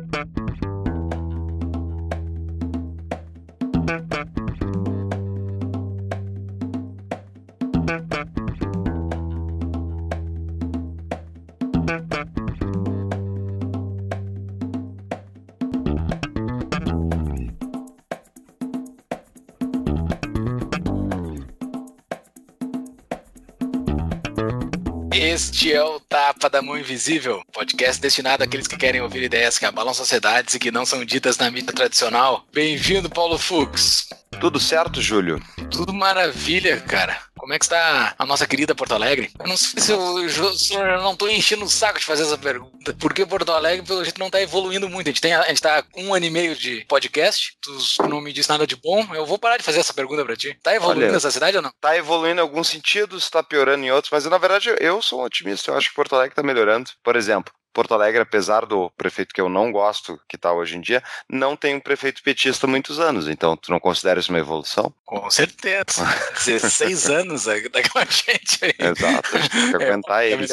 Música Este é o Tapa da Mão Invisível, podcast destinado àqueles que querem ouvir ideias que abalam sociedades e que não são ditas na mídia tradicional. Bem-vindo, Paulo Fux. Tudo certo, Júlio? Tudo maravilha, cara. Como é que está a nossa querida Porto Alegre? Eu não sei se eu, eu não estou enchendo o saco de fazer essa pergunta, porque Porto Alegre, pelo jeito, não está evoluindo muito. A gente, tem, a gente tá um ano e meio de podcast, tu não me diz nada de bom, eu vou parar de fazer essa pergunta para ti. Tá evoluindo Olha, essa cidade ou não? Tá evoluindo em alguns sentidos, está piorando em outros, mas na verdade eu sou um otimista, eu acho que Porto Alegre está melhorando. Por exemplo, Porto Alegre, apesar do prefeito que eu não gosto, que está hoje em dia, não tem um prefeito petista há muitos anos. Então, tu não considera isso uma evolução? Com certeza. 16 anos daquela gente aí. Exato, a gente tem que é, aguentar é, eles.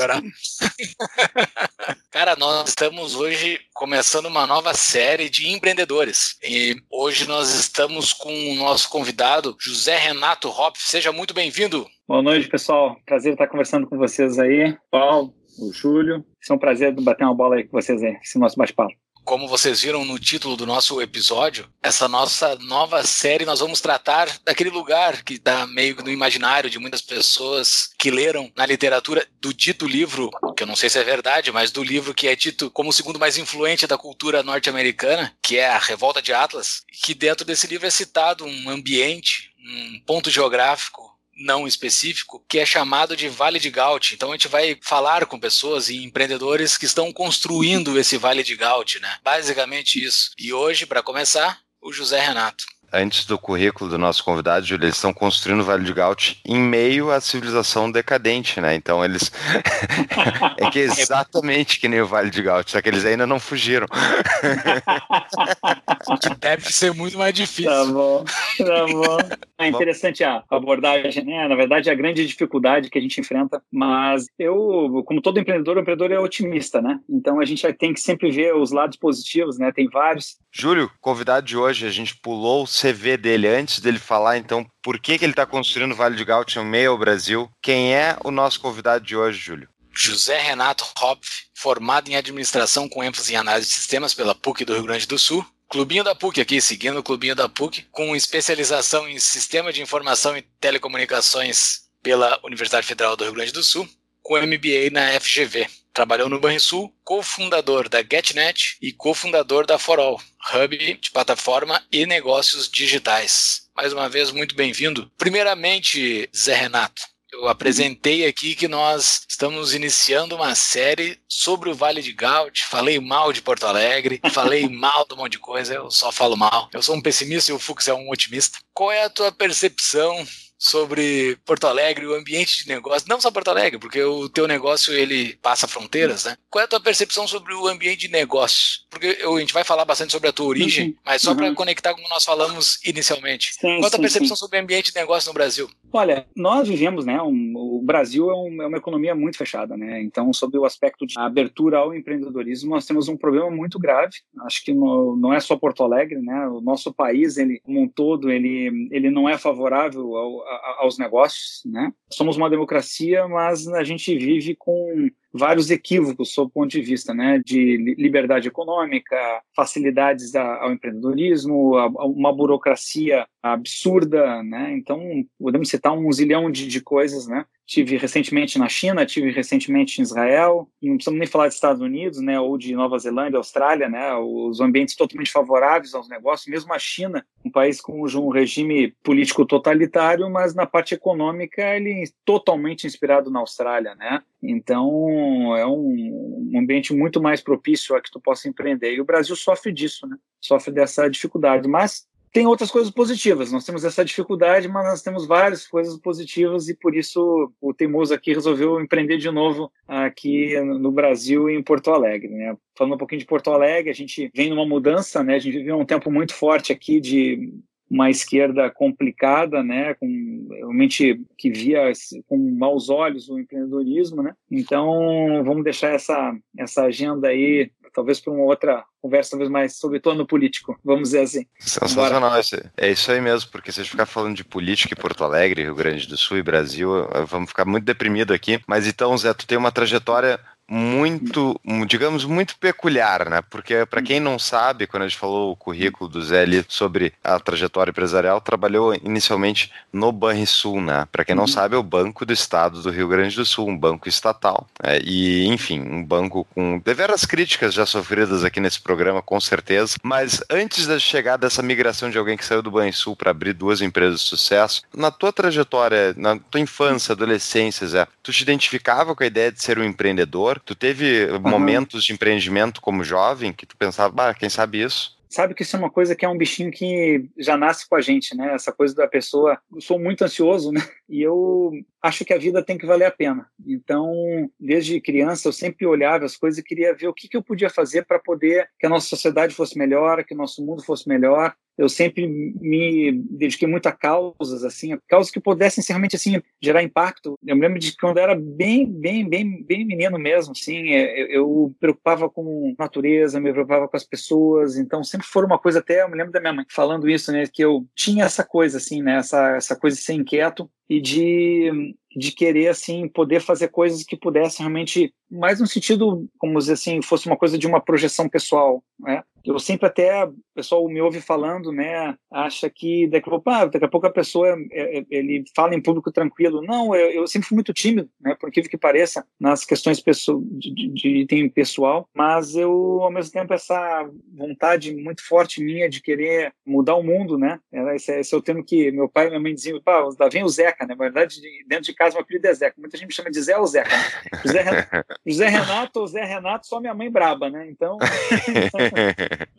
Cara, nós estamos hoje começando uma nova série de empreendedores. E hoje nós estamos com o nosso convidado, José Renato Hopf. Seja muito bem-vindo. Boa noite, pessoal. Prazer estar conversando com vocês aí. Paulo, o Júlio. É um prazer bater uma bola aí com vocês aí, esse nosso bate-papo. Como vocês viram no título do nosso episódio, essa nossa nova série nós vamos tratar daquele lugar que está meio no imaginário de muitas pessoas que leram na literatura do dito livro, que eu não sei se é verdade, mas do livro que é dito como o segundo mais influente da cultura norte-americana, que é a Revolta de Atlas, que dentro desse livro é citado um ambiente, um ponto geográfico não específico, que é chamado de Vale de Gaut. Então a gente vai falar com pessoas e empreendedores que estão construindo esse Vale de Gaut, né? Basicamente isso. E hoje, para começar, o José Renato antes do currículo do nosso convidado, Júlio, eles estão construindo o Vale do Gaut em meio à civilização decadente, né? Então eles. é que é exatamente que nem o Vale do Gaut, só que eles ainda não fugiram. Deve ser muito mais difícil. Tá bom, tá bom. É interessante a abordagem, né? Na verdade, a grande dificuldade que a gente enfrenta, mas eu, como todo empreendedor, o empreendedor é otimista, né? Então a gente tem que sempre ver os lados positivos, né? Tem vários. Júlio, convidado de hoje, a gente pulou CV dele antes dele falar, então, por que, que ele está construindo o Vale do Gaut em meio ao Brasil. Quem é o nosso convidado de hoje, Júlio? José Renato Hopf, formado em administração com ênfase em análise de sistemas pela PUC do Rio Grande do Sul. Clubinho da PUC aqui, seguindo o Clubinho da PUC, com especialização em Sistema de Informação e Telecomunicações pela Universidade Federal do Rio Grande do Sul, com MBA na FGV. Trabalhou no Banrisul, cofundador da GetNet e cofundador da Forall, hub de plataforma e negócios digitais. Mais uma vez, muito bem-vindo. Primeiramente, Zé Renato, eu apresentei aqui que nós estamos iniciando uma série sobre o Vale de Gaut. Falei mal de Porto Alegre, falei mal de um monte de coisa, eu só falo mal. Eu sou um pessimista e o Fux é um otimista. Qual é a tua percepção sobre Porto Alegre, o ambiente de negócio, não só Porto Alegre, porque o teu negócio ele passa fronteiras, né? Qual é a tua percepção sobre o ambiente de negócio? Porque eu, a gente vai falar bastante sobre a tua origem, uhum. mas só uhum. para conectar com o que nós falamos inicialmente. Sim, Qual é a tua percepção sim. sobre o ambiente de negócio no Brasil? Olha, nós vivemos, né? Um, Brasil é, um, é, uma economia muito fechada, né? Então, sobre o aspecto de abertura ao empreendedorismo, nós temos um problema muito grave. Acho que no, não é só Porto Alegre, né? O nosso país, ele como um todo, ele ele não é favorável ao, aos negócios, né? Somos uma democracia, mas a gente vive com vários equívocos sob o ponto de vista né, de liberdade econômica, facilidades ao empreendedorismo, uma burocracia absurda, né? Então podemos citar um zilhão de, de coisas, né? Tive recentemente na China, tive recentemente em Israel, não precisamos nem falar dos Estados Unidos, né, ou de Nova Zelândia, Austrália, né, os ambientes totalmente favoráveis aos negócios, mesmo a China, um país com um regime político totalitário, mas na parte econômica ele é totalmente inspirado na Austrália, né? Então é um, um ambiente muito mais propício a que tu possa empreender. E o Brasil sofre disso, né? Sofre dessa dificuldade, mas tem outras coisas positivas. Nós temos essa dificuldade, mas nós temos várias coisas positivas e por isso o Teimoso aqui resolveu empreender de novo aqui no Brasil e em Porto Alegre. Né? Falando um pouquinho de Porto Alegre, a gente vem numa mudança, né? A gente viveu um tempo muito forte aqui de uma esquerda complicada, né, com realmente que via com maus olhos o empreendedorismo, né? Então vamos deixar essa essa agenda aí talvez para uma outra conversa, talvez mais sobre torno político, vamos dizer assim. Sensacional, é isso aí mesmo, porque se a gente ficar falando de política em Porto Alegre, Rio Grande do Sul e Brasil, vamos ficar muito deprimido aqui. Mas então, Zé, tu tem uma trajetória muito, digamos, muito peculiar, né? Porque para quem não sabe, quando a gente falou o currículo do Zé ali sobre a trajetória empresarial, trabalhou inicialmente no Banrisul, né? Para quem não uhum. sabe, é o Banco do Estado do Rio Grande do Sul, um banco estatal. É, e, enfim, um banco com deveras críticas já sofridas aqui nesse programa, com certeza. Mas antes de chegar dessa migração de alguém que saiu do Banrisul para abrir duas empresas de sucesso, na tua trajetória, na tua infância, adolescência, Zé, tu te identificava com a ideia de ser um empreendedor? Tu teve uhum. momentos de empreendimento como jovem que tu pensava, bah, quem sabe isso? sabe que isso é uma coisa que é um bichinho que já nasce com a gente, né? Essa coisa da pessoa. Eu sou muito ansioso, né? E eu acho que a vida tem que valer a pena. Então, desde criança, eu sempre olhava as coisas e queria ver o que, que eu podia fazer para poder que a nossa sociedade fosse melhor, que o nosso mundo fosse melhor. Eu sempre me dediquei muito a causas, assim, causas que pudessem realmente assim gerar impacto. Eu me lembro de quando eu era bem, bem, bem, bem menino mesmo, assim, é, eu, eu preocupava com natureza, me preocupava com as pessoas. Então, sempre foi uma coisa até. Eu me lembro da minha mãe falando isso, né, que eu tinha essa coisa assim, né, essa essa coisa de ser inquieto e de, de querer assim poder fazer coisas que pudessem realmente mais no sentido como dizer assim fosse uma coisa de uma projeção pessoal né eu sempre até, o pessoal me ouve falando, né, acha que daqui a pouco, ah, daqui a, pouco a pessoa, é, é, ele fala em público tranquilo. Não, eu, eu, sempre fui muito tímido, né, por incrível que pareça, nas questões de, de, de item pessoal, mas eu, ao mesmo tempo, essa vontade muito forte minha de querer mudar o mundo, né, esse, esse é o termo que meu pai e minha mãe diziam, pá, lá vem o Zeca, né, na verdade, dentro de casa meu apelido é Zeca, muita gente me chama de Zé ou Zeca, né? José, José Renato ou Zé Renato, só minha mãe braba, né, então...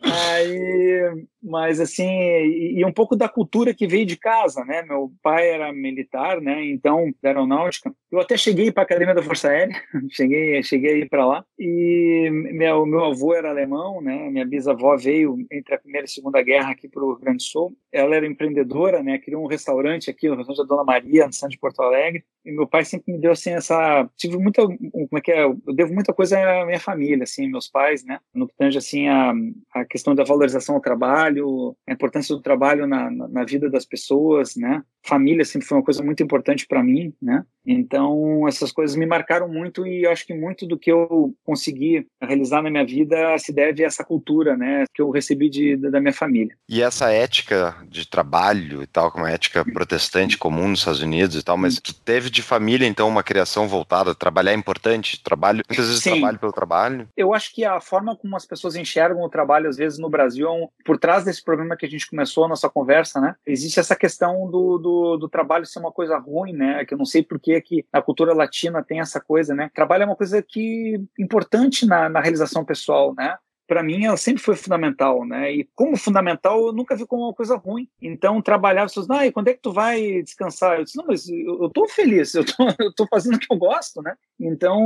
Aí, mas assim, e, e, um pouco da cultura que veio de casa, né? Meu pai era militar, né? Então, da aeronáutica. Eu até cheguei para a Academia da Força Aérea, cheguei, cheguei para lá. E meu, meu avô era alemão, né? Minha bisavó veio entre a Primeira e a Segunda Guerra aqui para o Grande Sul. Ela era empreendedora, né? Criou um restaurante aqui, o restaurante da Dona Maria, no centro de Porto Alegre. E meu pai sempre me deu assim essa, tive muita, como é que é? Eu devo muita coisa à minha família, assim, meus pais, né? No que tange assim a, a questão da valorização ao trabalho, a importância do trabalho na, na, na vida das pessoas, né? Família sempre foi uma coisa muito importante para mim, né? Então, essas coisas me marcaram muito e acho que muito do que eu consegui realizar na minha vida se deve a essa cultura, né, que eu recebi de, da minha família. E essa ética de trabalho e tal, como a ética protestante comum nos Estados Unidos e tal, mas tu teve de família, então, uma criação voltada, trabalhar é importante, trabalho, muitas vezes Sim. trabalho pelo trabalho? Eu acho que a forma como as pessoas enxergam o trabalho, às vezes, no Brasil, é um, por trás desse problema que a gente começou a nossa conversa, né, existe essa questão do, do, do trabalho ser uma coisa ruim, né, que eu não sei por que que a cultura latina tem essa coisa, né? Trabalho é uma coisa que importante na, na realização pessoal, né? Para mim ela sempre foi fundamental, né? E como fundamental eu nunca vi como uma coisa ruim. Então trabalhar, as pessoas, ah, quando é que tu vai descansar? Eu disse, não, mas eu, eu tô feliz, eu tô, eu tô fazendo o que eu gosto, né? Então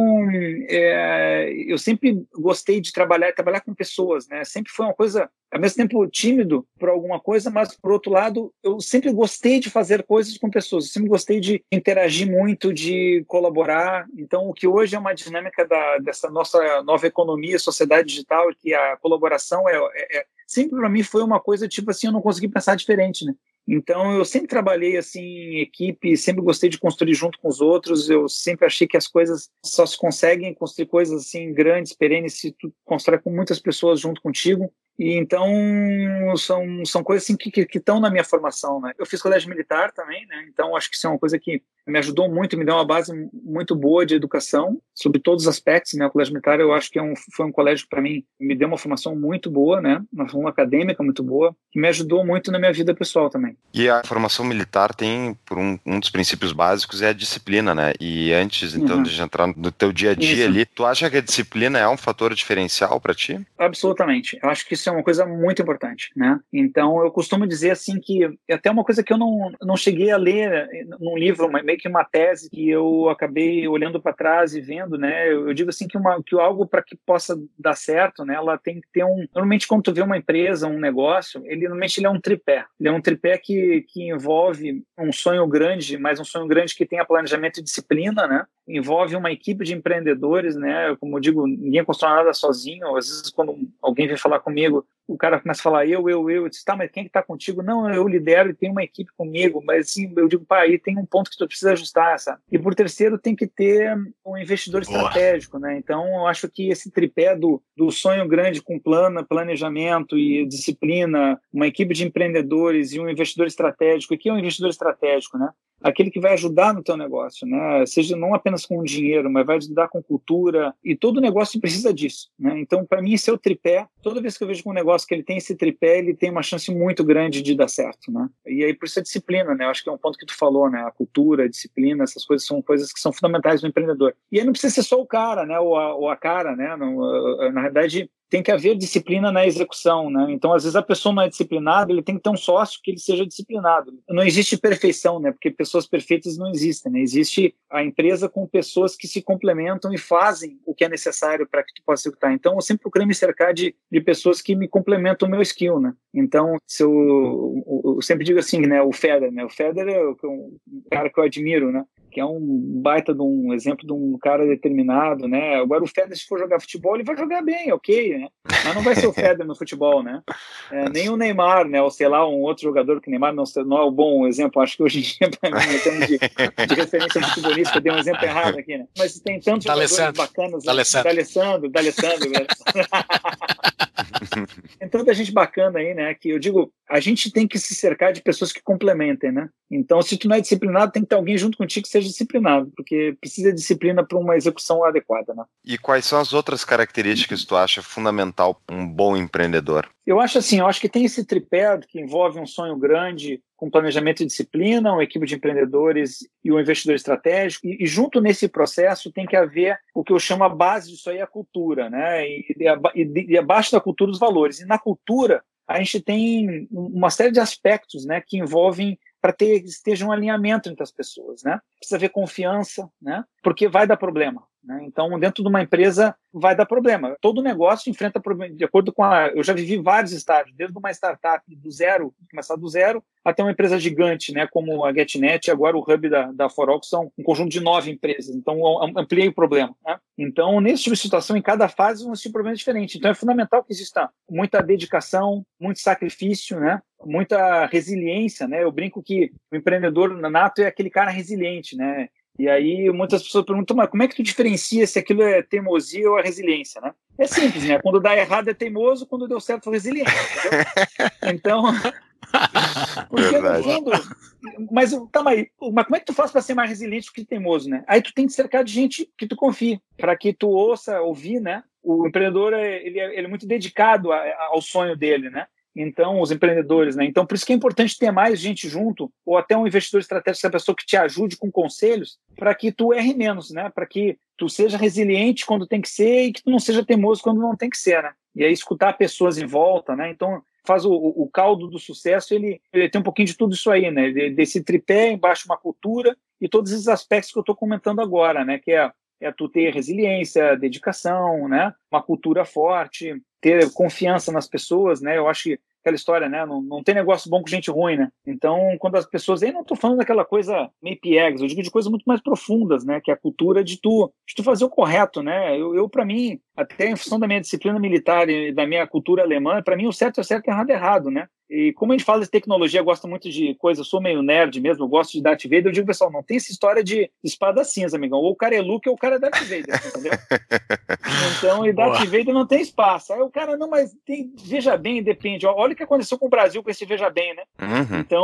é, eu sempre gostei de trabalhar, trabalhar com pessoas, né? Sempre foi uma coisa, ao mesmo tempo tímido por alguma coisa, mas por outro lado eu sempre gostei de fazer coisas com pessoas. Eu sempre gostei de interagir muito, de colaborar. Então o que hoje é uma dinâmica da, dessa nossa nova economia, sociedade digital, que a colaboração é, é, é sempre para mim foi uma coisa tipo assim, eu não consegui pensar diferente, né? Então eu sempre trabalhei assim em equipe, sempre gostei de construir junto com os outros. Eu sempre achei que as coisas só se conseguem construir coisas assim grandes, perenes se tu constrói com muitas pessoas junto contigo. E então são, são coisas assim que estão na minha formação, né? Eu fiz colégio militar também, né? Então acho que isso é uma coisa que me ajudou muito, me deu uma base muito boa de educação sobre todos os aspectos, né? O colégio militar eu acho que é um, foi um colégio para mim me deu uma formação muito boa, né? Uma formação acadêmica muito boa que me ajudou muito na minha vida pessoal também. E a formação militar tem por um, um dos princípios básicos é a disciplina, né? E antes então uhum. de entrar no teu dia a dia isso. ali, tu acha que a disciplina é um fator diferencial para ti? Absolutamente. Eu acho que isso é uma coisa muito importante, né? Então eu costumo dizer assim que é até uma coisa que eu não, não cheguei a ler num livro, meio que uma tese que eu acabei olhando para trás e vendo, né? Eu, digo assim que uma que algo para que possa dar certo, né? Ela tem que ter um normalmente quando tu vê uma empresa, um negócio, ele normalmente ele é um tripé. Ele é um tripé que que envolve um sonho grande, mas um sonho grande que tenha planejamento e disciplina, né? Envolve uma equipe de empreendedores, né? Como eu digo, ninguém constrói nada sozinho. Às vezes, quando alguém vem falar comigo, o cara começa a falar eu, eu, eu. Eu disse, tá, mas quem que tá contigo? Não, eu lidero e tenho uma equipe comigo. Mas assim, eu digo, pá, aí tem um ponto que tu precisa ajustar, sabe? E por terceiro, tem que ter um investidor Boa. estratégico, né? Então, eu acho que esse tripé do, do sonho grande com plano, planejamento e disciplina, uma equipe de empreendedores e um investidor estratégico. O que é um investidor estratégico, né? aquele que vai ajudar no teu negócio, né? Seja não apenas com dinheiro, mas vai ajudar com cultura e todo negócio precisa disso, né? Então, para mim, esse é o tripé. Toda vez que eu vejo um negócio que ele tem esse tripé, ele tem uma chance muito grande de dar certo, né? E aí por isso a disciplina, né? Eu acho que é um ponto que tu falou, né? A cultura, a disciplina, essas coisas são coisas que são fundamentais no empreendedor. E aí não precisa ser só o cara, né? Ou a, ou a cara, né? Não, na verdade, tem que haver disciplina na execução, né? Então, às vezes a pessoa não é disciplinada, ele tem que ter um sócio que ele seja disciplinado. Não existe perfeição, né? Porque pessoas perfeitas não existem, né? Existe a empresa com pessoas que se complementam e fazem o que é necessário para que tu possa executar. Então, eu sempre procuro me cercar de, de pessoas que me complementam o meu skill, né? Então, se eu, eu, eu sempre digo assim, né? O Federer, né? O Federer é um cara que eu admiro, né? Que é um baita de um exemplo de um cara determinado, né? Agora o Federer, se for jogar futebol, ele vai jogar bem, ok, né? Mas não vai ser o Federer no futebol, né? É, nem o Neymar, né? Ou sei lá, um outro jogador que o Neymar não, não é um bom exemplo. Acho que hoje em dia, para mim, em termos de, de referência futebolista, eu dei um exemplo errado aqui, né? Mas tem tantos jogadores bacanas. Né? D'Alessandro. D'Alessandro, D'Alessandro. tem tanta gente bacana aí, né? Que eu digo, a gente tem que se cercar de pessoas que complementem, né? Então, se tu não é disciplinado, tem que ter alguém junto contigo que seja disciplinado, porque precisa de disciplina para uma execução adequada, né? E quais são as outras características que tu acha fundamental um bom empreendedor? Eu acho assim, eu acho que tem esse tripé que envolve um sonho grande, com planejamento e disciplina, uma equipe de empreendedores e um investidor estratégico. E, e, junto nesse processo tem que haver o que eu chamo a base disso aí, a cultura, né? E, e, e abaixo da cultura, os valores. E na cultura, a gente tem uma série de aspectos né, que envolvem para ter esteja um alinhamento entre as pessoas, né? Precisa haver confiança, né? Porque vai dar problema. Né? Então, dentro de uma empresa, vai dar problema. Todo negócio enfrenta problema, de acordo com a. Eu já vivi vários estágios, desde uma startup do zero, começar do zero, até uma empresa gigante, né, como a GetNet, agora o hub da, da Forox são um conjunto de nove empresas. Então, ampliei o problema. Né? Então, nesse tipo de situação, em cada fase, vão existir problemas diferentes. Então, é fundamental que exista muita dedicação, muito sacrifício, né? muita resiliência. Né? Eu brinco que o empreendedor nato é aquele cara resiliente, né? E aí muitas pessoas perguntam, mas como é que tu diferencia se aquilo é teimosia ou é resiliência, né? É simples, né? Quando dá errado é teimoso, quando deu certo é resiliente. Então, porque no fundo, mas tá, mas, mas como é que tu faz para ser mais resiliente do que teimoso, né? Aí tu tem que cercar de gente que tu confie, para que tu ouça, ouvir, né? O empreendedor ele é, ele é muito dedicado a, a, ao sonho dele, né? Então os empreendedores, né? Então por isso que é importante ter mais gente junto ou até um investidor estratégico, essa pessoa que te ajude com conselhos para que tu erre menos, né? Para que tu seja resiliente quando tem que ser e que tu não seja teimoso quando não tem que ser, né? E aí escutar pessoas em volta, né? Então faz o, o caldo do sucesso, ele, ele tem um pouquinho de tudo isso aí, né? Desse tripé, embaixo uma cultura e todos esses aspectos que eu estou comentando agora, né? Que é é tu ter resiliência, dedicação, né? Uma cultura forte, ter confiança nas pessoas, né? Eu acho que aquela história, né? Não, não tem negócio bom com gente ruim, né? Então, quando as pessoas. Aí não estou falando daquela coisa meio piegas, eu digo de coisas muito mais profundas, né? Que é a cultura de tu, de tu fazer o correto, né? Eu, eu para mim, até em função da minha disciplina militar e da minha cultura alemã, para mim o certo é certo e errado é errado, né? E como a gente fala de tecnologia, eu gosto muito de coisa, eu sou meio nerd mesmo, eu gosto de Darth Vader, eu digo, pessoal, não tem essa história de espada cinza, amigão. Ou o cara é Luke ou o cara é Darth Vader, entendeu? então, e Darth Boa. Vader não tem espaço. Aí o cara, não, mas tem, veja bem, depende. Olha o que aconteceu com o Brasil com esse veja bem, né? Uhum. Então,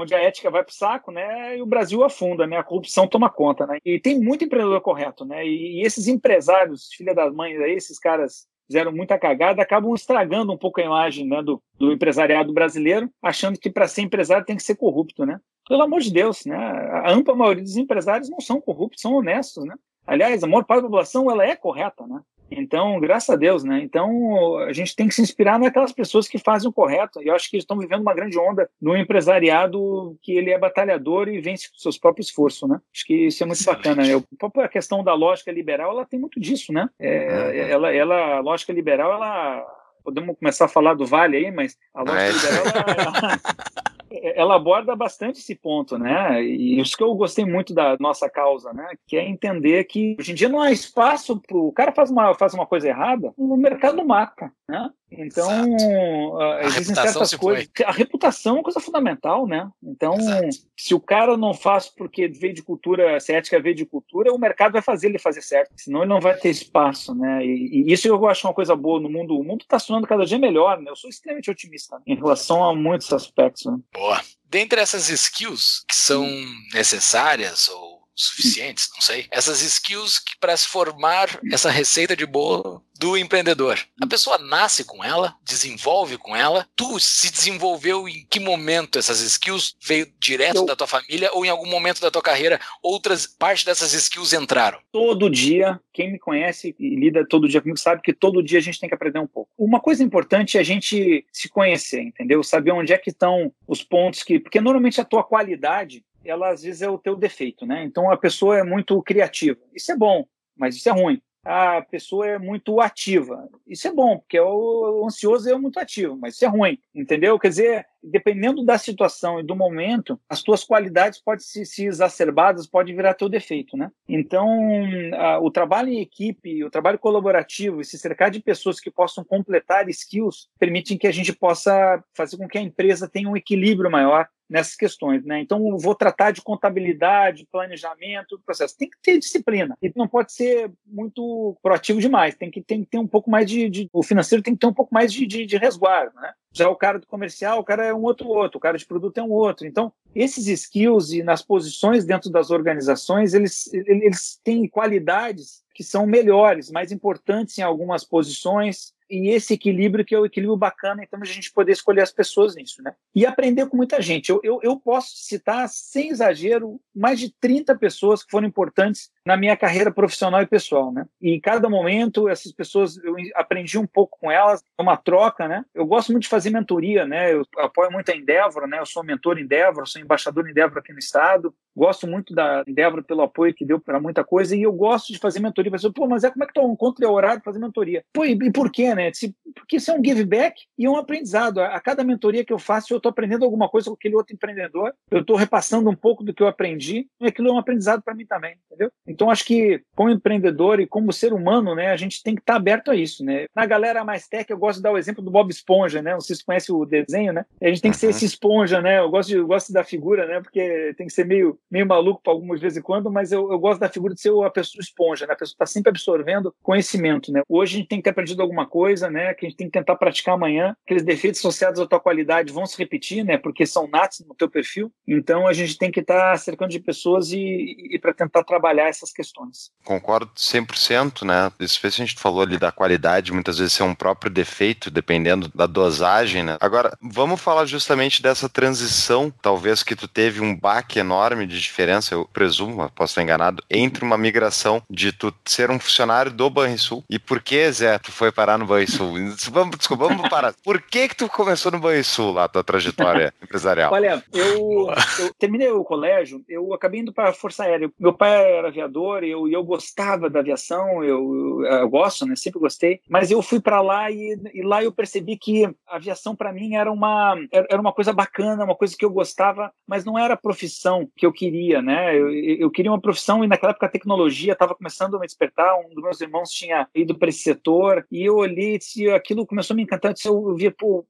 onde a ética vai pro saco, né? E o Brasil afunda, né? A corrupção toma conta, né? E tem muito empreendedor correto, né? E, e esses empresários, filha das mães aí, esses caras fizeram muita cagada, acabam estragando um pouco a imagem né, do, do empresariado brasileiro, achando que para ser empresário tem que ser corrupto, né? Pelo amor de Deus, né? A ampla maioria dos empresários não são corruptos, são honestos, né? Aliás, a maior parte da população ela é correta, né? Então, graças a Deus, né? Então, a gente tem que se inspirar naquelas pessoas que fazem o correto. E eu acho que eles estão vivendo uma grande onda no empresariado que ele é batalhador e vence com seus próprios esforços, né? Acho que isso é muito Excelente. bacana. Eu, a questão da lógica liberal, ela tem muito disso, né? É, ela, ela, a lógica liberal, ela podemos começar a falar do Vale aí, mas a lógica é. liberal ela, ela aborda bastante esse ponto, né? E isso que eu gostei muito da nossa causa, né? Que é entender que hoje em dia não há espaço para o cara faz uma, faz uma coisa errada, o mercado mata, né? Então, uh, existem certas coisas. Foi. A reputação é uma coisa fundamental, né? Então, Exato. se o cara não faz porque veio de cultura, se a ética veio de cultura, o mercado vai fazer ele fazer certo, senão ele não vai ter espaço, né? E, e isso eu acho uma coisa boa no mundo. O mundo está sonhando cada dia melhor, né? Eu sou extremamente otimista em relação a muitos aspectos. Né? Boa. Dentre essas skills que são necessárias ou suficientes, não sei. Essas skills para se formar essa receita de bolo do empreendedor. A pessoa nasce com ela, desenvolve com ela. Tu se desenvolveu em que momento essas skills veio direto Eu... da tua família ou em algum momento da tua carreira outras parte dessas skills entraram? Todo dia, quem me conhece e lida todo dia comigo sabe que todo dia a gente tem que aprender um pouco. Uma coisa importante é a gente se conhecer, entendeu? Saber onde é que estão os pontos que, porque normalmente a tua qualidade ela às vezes é o teu defeito, né? Então a pessoa é muito criativa. Isso é bom, mas isso é ruim. A pessoa é muito ativa. Isso é bom, porque o ansioso é muito ativo, mas isso é ruim, entendeu? Quer dizer, dependendo da situação e do momento, as tuas qualidades podem se, se exacerbadas, pode virar teu defeito, né? Então, a, o trabalho em equipe, o trabalho colaborativo e se cercar de pessoas que possam completar skills permitem que a gente possa fazer com que a empresa tenha um equilíbrio maior nessas questões, né? Então, vou tratar de contabilidade, planejamento, processo. Tem que ter disciplina. E não pode ser muito proativo demais. Tem que, tem que ter um pouco mais de, de, O financeiro tem que ter um pouco mais de, de, de resguardo, né? Já o cara do comercial, o cara é um outro outro, o cara de produto é um outro. Então, esses skills e nas posições dentro das organizações, eles, eles têm qualidades que são melhores, mais importantes em algumas posições, e esse equilíbrio que é o equilíbrio bacana, então a gente poder escolher as pessoas nisso, né? E aprender com muita gente. Eu, eu, eu posso citar, sem exagero, mais de 30 pessoas que foram importantes na minha carreira profissional e pessoal, né? E em cada momento, essas pessoas, eu aprendi um pouco com elas, uma troca, né? Eu gosto muito de fazer mentoria, né? Eu apoio muito a Endeavor, né? Eu sou mentor Endeavor, sou embaixador Endeavor aqui no estado. Gosto muito da Endeavor pelo apoio que deu para muita coisa e eu gosto de fazer mentoria. Pessoal, pô, mas é como é que tu encontra horário para fazer mentoria? Pô, e, e por quê, né? Porque isso é um give back e é um aprendizado. A, a cada mentoria que eu faço, eu estou aprendendo alguma coisa com aquele outro empreendedor, eu estou repassando um pouco do que eu aprendi e aquilo é um aprendizado para mim também, entendeu? Então, acho que como empreendedor e como ser humano, né, a gente tem que estar tá aberto a isso, né? Na galera mais tech, eu gosto de dar o exemplo do Bob Esponja, né? Não sei se conhece o desenho, né? A gente tem que ser esse esponja, né? Eu gosto, de, eu gosto da figura, né? Porque tem que ser meio, meio maluco para algumas vezes em quando, mas eu, eu gosto da figura de ser a pessoa esponja, né? A pessoa está sempre absorvendo conhecimento, né? Hoje a gente tem que ter aprendido alguma coisa, né? Que a gente tem que tentar praticar amanhã. Aqueles defeitos associados à tua qualidade vão se repetir, né? Porque são natos no teu perfil. Então a gente tem que estar tá cercando de pessoas e, e para tentar trabalhar essas questões. Concordo 100%, né? Isso a gente falou ali da qualidade, muitas vezes é um próprio defeito, dependendo da dosagem, né? Agora, vamos falar justamente dessa transição, talvez que tu teve um baque enorme de diferença, eu presumo, posso estar enganado, entre uma migração de tu ser um funcionário do Banrisul e por que, Zé, tu foi parar no Banrisul? vamos, desculpa, vamos parar. Por que que tu começou no Banrisul lá, tua trajetória empresarial? Olha, eu, eu terminei o colégio, eu acabei indo para a Força Aérea. Meu pai era aviador e eu, eu gostava da aviação, eu, eu gosto, né? Sempre gostei. Mas eu fui para lá e, e, lá eu percebi que a aviação para mim era uma era uma coisa bacana, uma coisa que eu gostava, mas não era a profissão que eu queria, né? Eu, eu queria uma profissão e naquela época a tecnologia estava começando a me despertar. Um dos meus irmãos tinha ido para esse setor e eu olhei e aquilo começou a me encantar. Eu, eu via pô,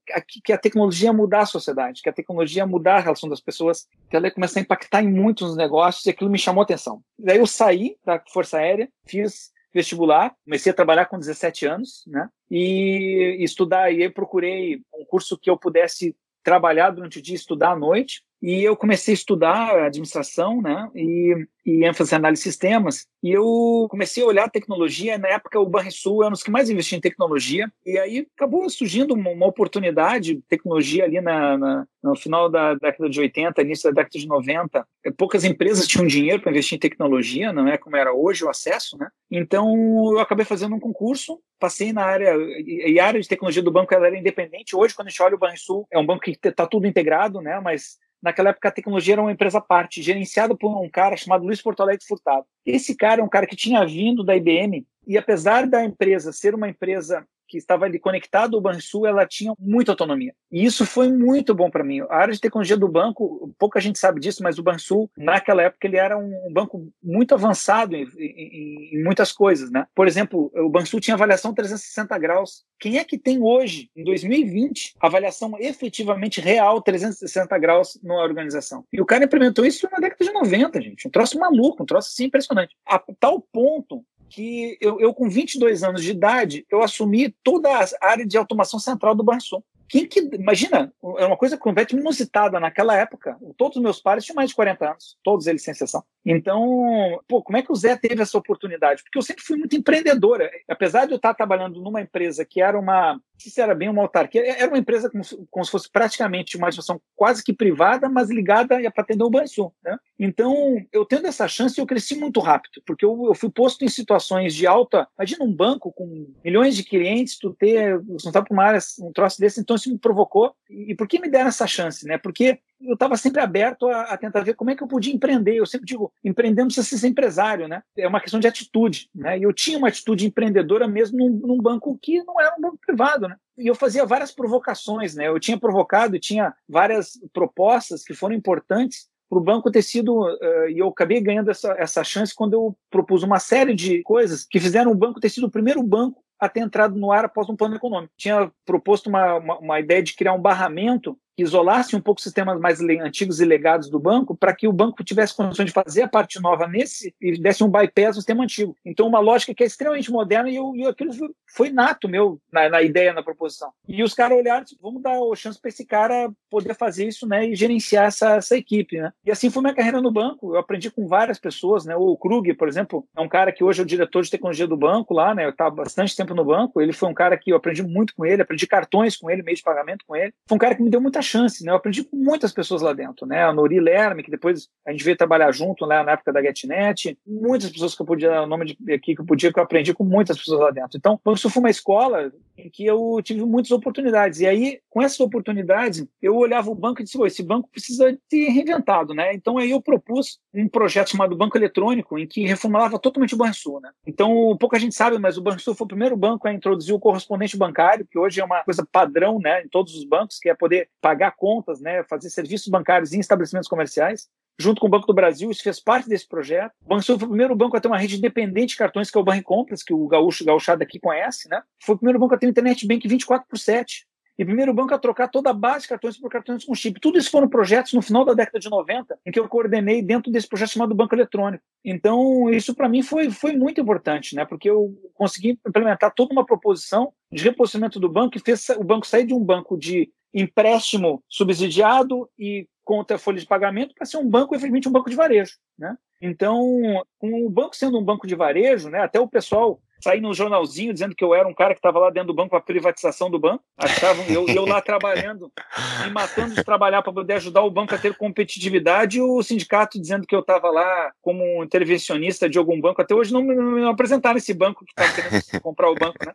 que a tecnologia ia mudar a sociedade, que a tecnologia ia mudar a relação das pessoas, que ela ia começar a impactar em muitos negócios e aquilo me chamou a atenção. Daí eu saí da Força Aérea, fiz vestibular, comecei a trabalhar com 17 anos, né? E estudar, e aí procurei um curso que eu pudesse trabalhar durante o dia, estudar à noite. E eu comecei a estudar administração, né? E e ênfase em análise de sistemas. E eu comecei a olhar tecnologia. Na época, o Banrisul era um dos que mais investia em tecnologia. E aí acabou surgindo uma, uma oportunidade de tecnologia ali na, na, no final da década de 80, início da década de 90. Poucas empresas tinham dinheiro para investir em tecnologia, não é como era hoje o acesso, né? Então, eu acabei fazendo um concurso, passei na área, e a área de tecnologia do banco ela era independente. Hoje, quando a gente olha o Banrisul, é um banco que está tudo integrado, né? Mas Naquela época, a tecnologia era uma empresa à parte, gerenciada por um cara chamado Luiz Porto Alegre Furtado. Esse cara é um cara que tinha vindo da IBM e apesar da empresa ser uma empresa que estava ali conectado ao Banrisul, ela tinha muita autonomia. E isso foi muito bom para mim. A área de tecnologia do banco, pouca gente sabe disso, mas o Banrisul, naquela época, ele era um banco muito avançado em, em, em muitas coisas, né? Por exemplo, o Banrisul tinha avaliação 360 graus. Quem é que tem hoje, em 2020, avaliação efetivamente real 360 graus numa organização? E o cara implementou isso na década de 90, gente. Um troço maluco, um troço assim impressionante. A tal ponto que eu, eu, com 22 anos de idade, eu assumi toda a área de automação central do Banrisul. Quem que, imagina, é uma coisa completamente inusitada naquela época. Todos os meus pais tinham mais de 40 anos, todos eles sem exceção. Então, pô, como é que o Zé teve essa oportunidade? Porque eu sempre fui muito empreendedora. Apesar de eu estar trabalhando numa empresa que era uma, se era bem uma autarquia, era uma empresa como, como se fosse praticamente uma situação quase que privada, mas ligada para atender o Banrisul. Né? Então, eu tendo essa chance, eu cresci muito rápido, porque eu, eu, fui posto em situações de alta. Imagina um banco com milhões de clientes, tu ter, você não tá para uma área, um troço desse, então isso me provocou. E por que me deram essa chance? Né? Porque eu estava sempre aberto a, a, tentar ver como é que eu podia empreender. Eu sempre digo, empreender não precisa ser empresário, né? É uma questão de atitude, né? E eu tinha uma atitude empreendedora mesmo num, num banco que não era um banco privado, né? E eu fazia várias provocações, né? Eu tinha provocado, tinha várias propostas que foram importantes para o banco ter sido, uh, e eu acabei ganhando essa, essa chance quando eu propus uma série de coisas que fizeram o banco ter sido o primeiro banco a ter entrado no ar após um plano econômico. Tinha proposto uma, uma, uma ideia de criar um barramento isolasse um pouco os sistemas mais antigos e legados do banco para que o banco tivesse condições de fazer a parte nova nesse e desse um bypass no sistema antigo. Então, uma lógica que é extremamente moderna e, eu, e aquilo foi nato meu na, na, ideia, na proposição. E os caras olharam vamos dar a chance para esse cara poder fazer isso né, e gerenciar essa, essa equipe. Né? E assim foi minha carreira no banco. Eu aprendi com várias pessoas. Né? O Krug, por exemplo, é um cara que hoje é o diretor de tecnologia do banco lá. Né? Eu estava bastante tempo no banco. Ele foi um cara que eu aprendi muito com ele, aprendi cartões com ele, meio de pagamento com ele. Foi um cara que me deu muita chance, né? Eu aprendi com muitas pessoas lá dentro, né? A Nori Lerme, que depois a gente veio trabalhar junto né, na época da GetNet, muitas pessoas que eu podia, o nome de, aqui que eu podia, que eu aprendi com muitas pessoas lá dentro. Então, isso foi uma escola em que eu tive muitas oportunidades. E aí, com essas oportunidades, eu olhava o banco e disse, esse banco precisa ser reinventado, né? Então, aí eu propus um projeto chamado Banco Eletrônico, em que reformulava totalmente o Banrisul, né? Então, pouca gente sabe, mas o Banrisul foi o primeiro banco a introduzir o correspondente bancário, que hoje é uma coisa padrão, né, em todos os bancos, que é poder pagar contas, né, fazer serviços bancários em estabelecimentos comerciais junto com o Banco do Brasil, isso fez parte desse projeto. O Banco Sul foi o primeiro banco a ter uma rede independente de cartões, que é o Banco Compras, que o gaúcho, gauchado aqui conhece, né? Foi o primeiro banco a ter internet bank 24 por 7. E o primeiro banco a trocar toda a base de cartões por cartões com chip. Tudo isso foram projetos no final da década de 90, em que eu coordenei dentro desse projeto chamado Banco Eletrônico. Então, isso para mim foi, foi muito importante, né? porque eu consegui implementar toda uma proposição de reposicionamento do banco e fez o banco sair de um banco de empréstimo subsidiado e contra a folha de pagamento para ser um banco, efetivamente, um banco de varejo. Né? Então, com o banco sendo um banco de varejo, né, até o pessoal sair no jornalzinho dizendo que eu era um cara que estava lá dentro do banco para privatização do banco. Achavam eu, eu lá trabalhando, me matando de trabalhar para poder ajudar o banco a ter competitividade, e o sindicato dizendo que eu estava lá como intervencionista de algum banco. Até hoje não me apresentaram esse banco que estava querendo comprar o banco, né?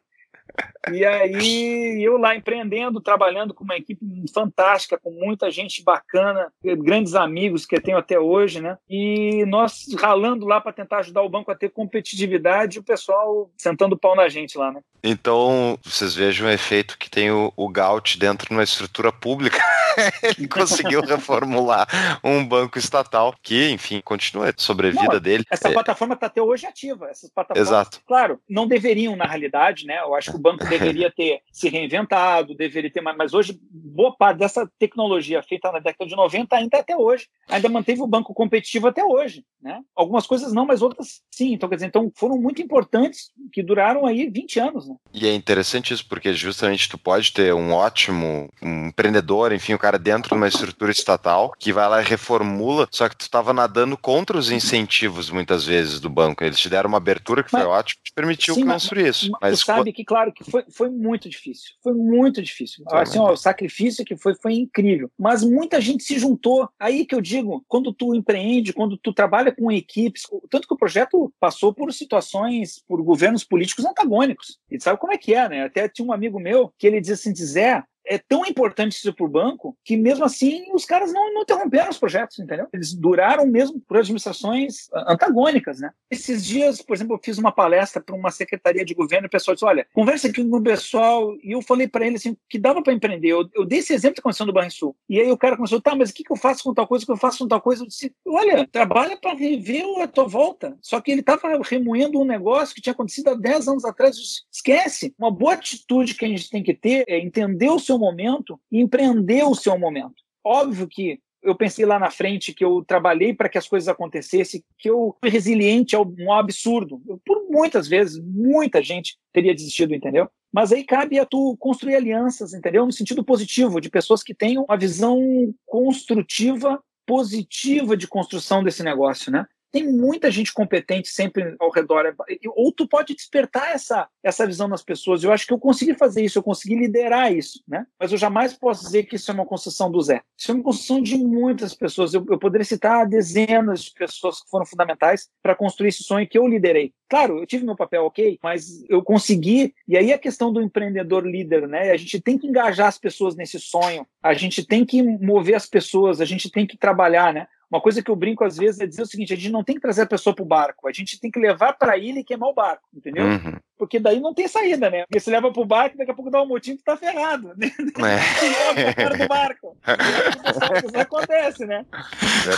E aí eu lá empreendendo, trabalhando com uma equipe fantástica, com muita gente bacana, grandes amigos que eu tenho até hoje, né? E nós ralando lá para tentar ajudar o banco a ter competitividade e o pessoal sentando o pau na gente lá, né? Então, vocês vejam o efeito que tem o, o Gaut dentro de uma estrutura pública. Ele conseguiu reformular um banco estatal que, enfim, continua a sobrevida não, dele. Essa é... plataforma está até hoje ativa. Essas plataformas, Exato. claro, não deveriam, na realidade, né? Eu acho que o banco deveria ter se reinventado, deveria ter mais. Mas hoje, boa parte dessa tecnologia feita na década de 90 ainda é até hoje. Ainda manteve o banco competitivo até hoje. Né? Algumas coisas não, mas outras sim. Então, quer dizer, então foram muito importantes que duraram aí 20 anos. Né? E é interessante isso, porque justamente tu pode ter um ótimo um empreendedor, enfim, o cara dentro de uma estrutura estatal que vai lá e reformula, só que tu estava nadando contra os incentivos muitas vezes do banco. Eles te deram uma abertura que foi ótima, te permitiu sim, construir mas, isso. Mas tu sabe que, claro, que foi, foi muito difícil. Foi muito difícil. Assim, ó, o sacrifício que foi, foi incrível. Mas muita gente se juntou. Aí que eu digo, quando tu empreende, quando tu trabalha com equipes, tanto que o projeto passou por situações, por governos políticos antagônicos. E sabe como é que é, né? Até tinha um amigo meu que ele dizia assim, Zé, é tão importante isso para o banco que, mesmo assim, os caras não, não interromperam os projetos, entendeu? Eles duraram mesmo por administrações antagônicas, né? Esses dias, por exemplo, eu fiz uma palestra para uma secretaria de governo e o pessoal disse: olha, conversa aqui com o pessoal. E eu falei para ele assim: que dava para empreender. Eu, eu, dei esse exemplo da condição do Banrisul. E aí o cara começou: tá, mas o que, que eu faço com tal coisa? O que eu faço com tal coisa? Eu disse: olha, trabalha para rever a tua volta. Só que ele estava remoendo um negócio que tinha acontecido há 10 anos atrás. Esquece. Uma boa atitude que a gente tem que ter é entender o seu momento e empreender o seu momento. Óbvio que eu pensei lá na frente que eu trabalhei para que as coisas acontecessem, que eu fui resiliente ao um absurdo. Por muitas vezes, muita gente teria desistido, entendeu? Mas aí cabe a tu construir alianças, entendeu? No sentido positivo, de pessoas que tenham uma visão construtiva, positiva de construção desse negócio, né? Tem muita gente competente sempre ao redor. Ou tu pode despertar essa, essa visão nas pessoas. Eu acho que eu consegui fazer isso, eu consegui liderar isso, né? Mas eu jamais posso dizer que isso é uma construção do Zé. Isso é uma construção de muitas pessoas. Eu, eu poderia citar dezenas de pessoas que foram fundamentais para construir esse sonho que eu liderei. Claro, eu tive meu papel ok, mas eu consegui. E aí a questão do empreendedor líder, né? A gente tem que engajar as pessoas nesse sonho. A gente tem que mover as pessoas. A gente tem que trabalhar, né? Uma coisa que eu brinco às vezes é dizer o seguinte: a gente não tem que trazer a pessoa para o barco, a gente tem que levar para a ilha e queimar o barco, entendeu? Uhum. Porque daí não tem saída, né? Porque se leva para o barco, daqui a pouco dá um motivo que tá ferrado. Né? É. leva do barco. Isso acontece, né?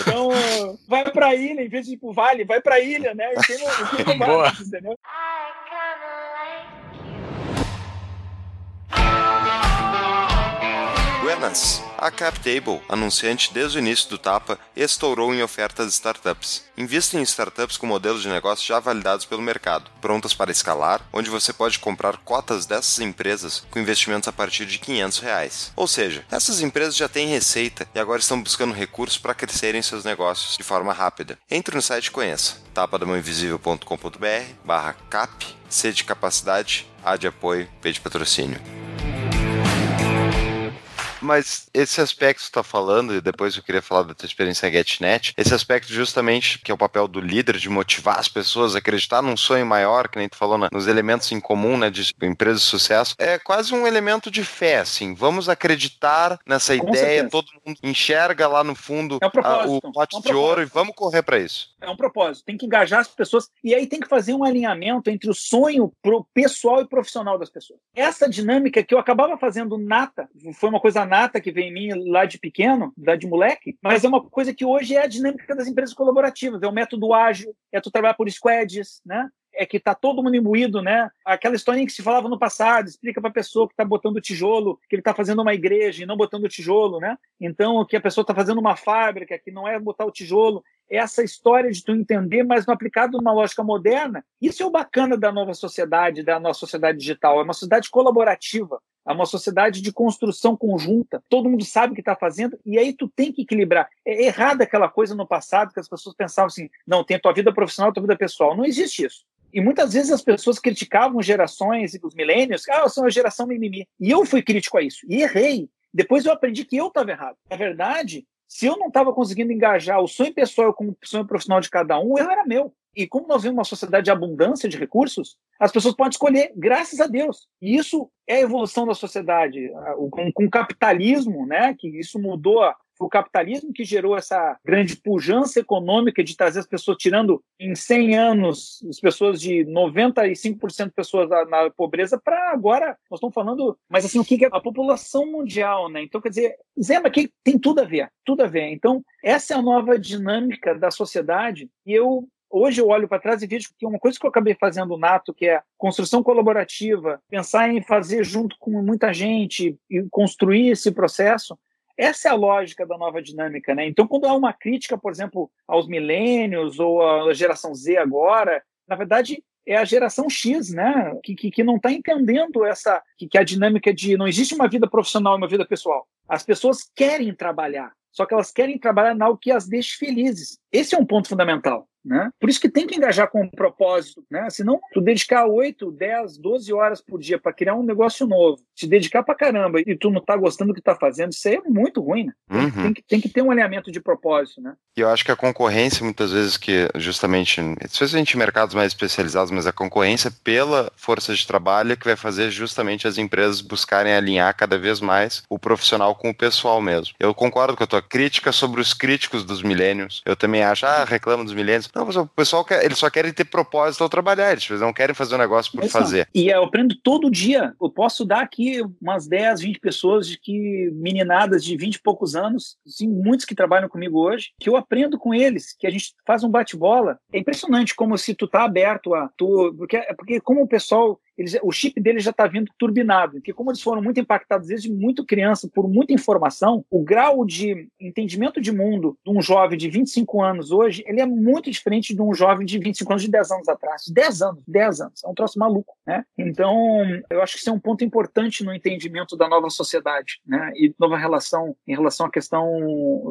Então, vai para a ilha, em vez de ir para o vale, vai para a ilha, né? E queima, queima o barco, Boa. entendeu? Buenas! A CapTable, anunciante desde o início do Tapa, estourou em ofertas de startups. Invista em startups com modelos de negócio já validados pelo mercado, prontas para escalar, onde você pode comprar cotas dessas empresas com investimentos a partir de 500 reais. Ou seja, essas empresas já têm receita e agora estão buscando recursos para crescerem seus negócios de forma rápida. Entre no site e conheça tapadamãoinvisível.com.br barra cap, C de capacidade, A de apoio, P de patrocínio. Mas esse aspecto que você está falando, e depois eu queria falar da tua experiência na GetNet, esse aspecto justamente que é o papel do líder de motivar as pessoas a acreditar num sonho maior, que nem tu falou, nos elementos em comum, né, de empresa de sucesso, é quase um elemento de fé, assim. Vamos acreditar nessa Com ideia, certeza. todo mundo enxerga lá no fundo é um a, o pote é um de ouro e vamos correr para isso. É um propósito, tem que engajar as pessoas e aí tem que fazer um alinhamento entre o sonho pro pessoal e profissional das pessoas. Essa dinâmica que eu acabava fazendo nata, foi uma coisa nata que vem em mim lá de pequeno, lá de moleque, mas é uma coisa que hoje é a dinâmica das empresas colaborativas, é o método ágil, é tu trabalhar por squads, né? é que está todo mundo imbuído, né? Aquela historinha que se falava no passado, explica para a pessoa que está botando tijolo, que ele está fazendo uma igreja e não botando tijolo, né? Então, que a pessoa está fazendo uma fábrica, que não é botar o tijolo. Essa história de tu entender, mas não aplicado numa lógica moderna. Isso é o bacana da nova sociedade, da nossa sociedade digital. É uma sociedade colaborativa. É uma sociedade de construção conjunta. Todo mundo sabe o que está fazendo e aí tu tem que equilibrar. É errada aquela coisa no passado que as pessoas pensavam assim: não, tem a tua vida profissional, a tua vida pessoal. Não existe isso. E muitas vezes as pessoas criticavam gerações e os milênios, ah, sou uma geração mimimi. E eu fui crítico a isso. E errei. Depois eu aprendi que eu estava errado. Na verdade, se eu não estava conseguindo engajar o sonho pessoal com o sonho profissional de cada um, o erro era meu. E como nós vemos uma sociedade de abundância de recursos, as pessoas podem escolher, graças a Deus. E isso é a evolução da sociedade. Com, com o capitalismo, né, que isso mudou o capitalismo que gerou essa grande pujança econômica de trazer as pessoas, tirando em 100 anos as pessoas de 95% de pessoas na, na pobreza para agora, nós estamos falando, mas assim, o que é a população mundial, né? Então, quer dizer, Zé, mas que tem tudo a ver, tudo a ver. Então, essa é a nova dinâmica da sociedade e eu Hoje eu olho para trás e vejo que uma coisa que eu acabei fazendo nato, que é construção colaborativa, pensar em fazer junto com muita gente e construir esse processo, essa é a lógica da nova dinâmica, né? Então, quando há uma crítica, por exemplo, aos milênios ou à geração Z agora, na verdade é a geração X, né? Que, que, que não está entendendo essa que, que a dinâmica de não existe uma vida profissional e uma vida pessoal. As pessoas querem trabalhar, só que elas querem trabalhar na algo que as deixe felizes. Esse é um ponto fundamental. Né? Por isso que tem que engajar com um propósito, né? Senão, tu dedicar 8, 10, 12 horas por dia para criar um negócio novo, te dedicar para caramba e tu não tá gostando do que tá fazendo, isso aí é muito ruim, né? Tem, uhum. tem, que, tem que ter um alinhamento de propósito, né? E eu acho que a concorrência, muitas vezes, que justamente, especialmente em mercados mais especializados, mas a concorrência pela força de trabalho é que vai fazer justamente as empresas buscarem alinhar cada vez mais o profissional com o pessoal mesmo. Eu concordo com a tua crítica sobre os críticos dos milênios. Eu também acho, ah, reclama dos milênios. Não, o pessoal quer, eles só querem ter propósito ao trabalhar, eles não querem fazer um negócio por fazer. E eu aprendo todo dia. Eu posso dar aqui umas 10, 20 pessoas de que meninadas de 20 e poucos anos, assim, muitos que trabalham comigo hoje, que eu aprendo com eles, que a gente faz um bate-bola. É impressionante como se tu tá aberto a tu, porque porque como o pessoal eles, o chip deles já está vindo turbinado, porque como eles foram muito impactados desde muito criança por muita informação, o grau de entendimento de mundo de um jovem de 25 anos hoje, ele é muito diferente de um jovem de 25 anos de 10 anos atrás. 10 anos, 10 anos. É um troço maluco, né? Então, eu acho que isso é um ponto importante no entendimento da nova sociedade, né? E nova relação em relação à questão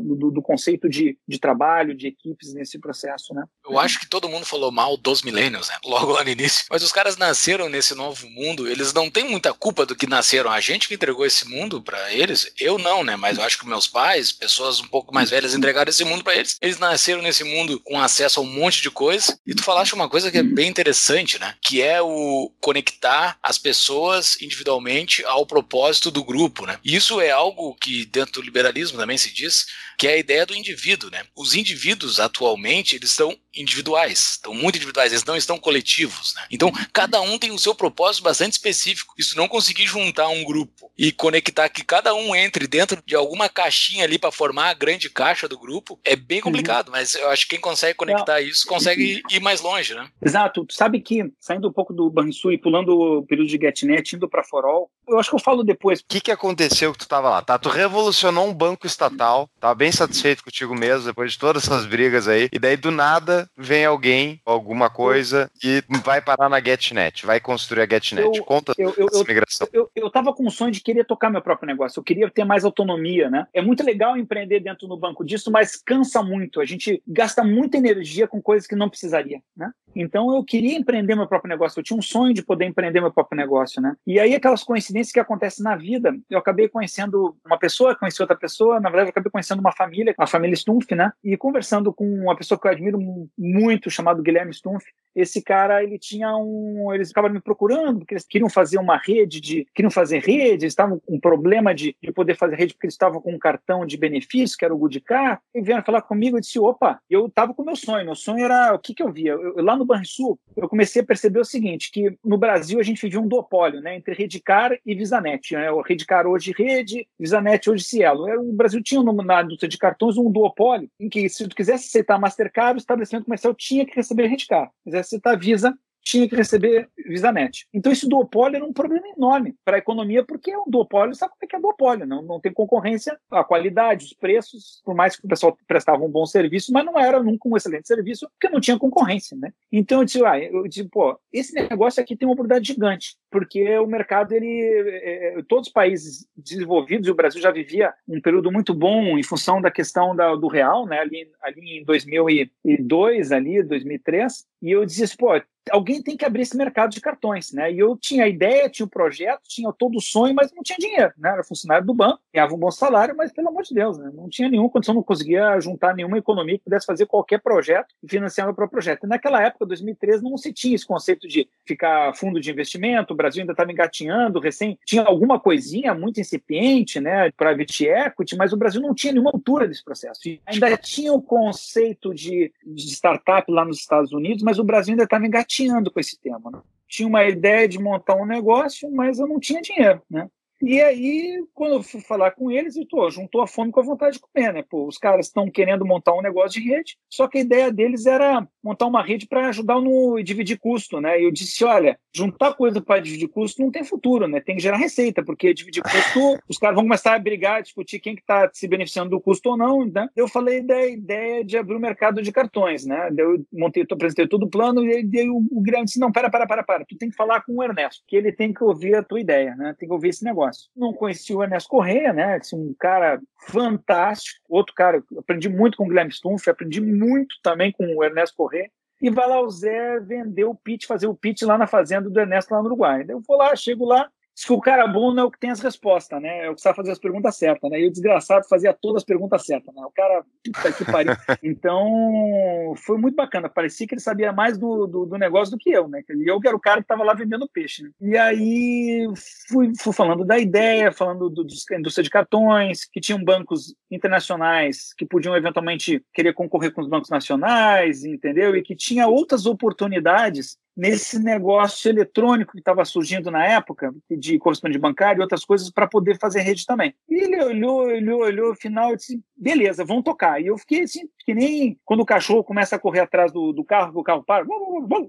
do, do conceito de, de trabalho, de equipes nesse processo, né? Eu acho que todo mundo falou mal dos millennials, né? Logo lá no início. Mas os caras nasceram nesse novo mundo, eles não têm muita culpa do que nasceram. A gente que entregou esse mundo para eles, eu não, né? Mas eu acho que meus pais, pessoas um pouco mais velhas, entregaram esse mundo para eles. Eles nasceram nesse mundo com acesso a um monte de coisa. E tu falaste uma coisa que é bem interessante, né? Que é o conectar as pessoas individualmente ao propósito do grupo, né? Isso é algo que dentro do liberalismo também se diz, que é a ideia do indivíduo, né? Os indivíduos atualmente, eles estão individuais, estão muito individuais, eles não estão coletivos, né? Então, cada um tem o seu propósito bastante específico. Isso não conseguir juntar um grupo e conectar que cada um entre dentro de alguma caixinha ali para formar a grande caixa do grupo é bem complicado, uhum. mas eu acho que quem consegue conectar isso consegue ir mais longe, né? Exato. Tu sabe que, saindo um pouco do Banrisul e pulando o período de GetNet, indo para Forol, eu acho que eu falo depois. O que, que aconteceu que tu tava lá? Tá, tu revolucionou um banco estatal, tá bem satisfeito contigo mesmo, depois de todas essas brigas aí, e daí do nada vem alguém, alguma coisa, e vai parar na GetNet, vai construir a GetNet. Eu, Conta eu, eu, essa migração. Eu, eu, eu tava com o sonho de querer tocar meu próprio negócio, eu queria ter mais autonomia, né? É muito legal empreender dentro do banco disso, mas cansa muito, a gente gasta muita energia com coisas que não precisaria, né? Então eu queria empreender meu próprio negócio, eu tinha um sonho de poder empreender meu próprio negócio, né? E aí aquelas coincidências que acontecem na vida, eu acabei conhecendo uma pessoa, conheci outra pessoa, na verdade eu acabei conhecendo uma família, a família Stumpf, né? E conversando com uma pessoa que eu admiro muito, chamado Guilherme Stumpf, esse cara, ele tinha um, eles acabaram me procurando porque eles queriam fazer uma rede de, queriam fazer rede, eles estavam com um problema de, de poder fazer rede porque eles estavam com um cartão de benefício, que era o Goodcar, e vieram falar comigo e disse, opa, eu estava com meu sonho, meu sonho era, o que que eu via? Eu, lá no Banrisul, eu comecei a perceber o seguinte, que no Brasil a gente vivia um duopólio, né, entre Redcar e Visanet, né, o Redcar hoje Rede, Visanet hoje Cielo. O Brasil tinha na indústria de cartões um duopólio, em que se tu quisesse aceitar Mastercard, o estabelecimento comercial tinha que receber Redcar. Se quisesse aceitar Visa, tinha que receber VisaNet. Então, esse duopólio era um problema enorme para a economia, porque o duopólio, sabe como é que é duopólio? Não, não tem concorrência, a qualidade, os preços, por mais que o pessoal prestava um bom serviço, mas não era nunca um excelente serviço, porque não tinha concorrência, né? Então, eu disse, ah, eu disse, pô, esse negócio aqui tem uma oportunidade gigante, porque o mercado, ele, é, é, todos os países desenvolvidos, e o Brasil já vivia um período muito bom em função da questão da, do real, né? Ali, ali em 2002, ali, 2003, e eu disse, pô, alguém tem que abrir esse mercado de cartões, né? E eu tinha a ideia, tinha o projeto, tinha todo o sonho, mas não tinha dinheiro, né? Era funcionário do banco, ganhava um bom salário, mas pelo amor de Deus, né? Não tinha nenhuma condição, não conseguia juntar nenhuma economia que pudesse fazer qualquer projeto e financiar meu próprio projeto. E naquela época, 2013, não se tinha esse conceito de ficar fundo de investimento, o Brasil ainda estava engatinhando, recém tinha alguma coisinha muito incipiente, né? Private equity, mas o Brasil não tinha nenhuma altura desse processo. E ainda tinha o conceito de, de startup lá nos Estados Unidos, mas o Brasil ainda estava engatinhando engatinhando com esse tema. Né? Tinha uma ideia de montar um negócio, mas eu não tinha dinheiro, né? E aí, quando eu fui falar com eles, eu tô, juntou a fome com a vontade de comer, né? Pô, os caras estão querendo montar um negócio de rede, só que a ideia deles era montar uma rede para ajudar no dividir custo, né? E eu disse, olha, juntar coisa para dividir custo não tem futuro, né? Tem que gerar receita, porque dividir custo, os caras vão começar a brigar, discutir quem que tá se beneficiando do custo ou não, né? Eu falei da ideia de abrir o mercado de cartões, né? Eu montei, eu apresentei todo o plano e aí o, o Guilherme disse, não, para, para, para, para, tu tem que falar com o Ernesto, que ele tem que ouvir a tua ideia, né? Tem que ouvir esse negócio. Negócio. Não conhecia o Ernesto Correia, né? Um cara fantástico. Outro cara, aprendi muito com o Guilherme Stumpf, aprendi muito também com o Ernesto Correia. E vai lá o Zé vender o pitch, fazer o pitch lá na fazenda do Ernesto lá no Uruguai. Eu vou lá, chego lá, Diz que o cara bom não é o que tem as respostas, né? É o que sabe fazer as perguntas certas, né? E o desgraçado fazia todas as perguntas certas, né? O cara, puta que pariu. Então, foi muito bacana. Parecia que ele sabia mais do, do, do negócio do que eu, né? E eu que era o cara que estava lá vendendo peixe, né? E aí, fui, fui falando da ideia, falando do, da indústria de cartões, que tinham bancos internacionais que podiam eventualmente querer concorrer com os bancos nacionais, entendeu? E que tinha outras oportunidades nesse negócio eletrônico que estava surgindo na época, de correspondente bancário e outras coisas, para poder fazer rede também. E ele olhou, olhou, olhou, no final, disse, beleza, vamos tocar. E eu fiquei assim, que nem quando o cachorro começa a correr atrás do, do carro, o carro para,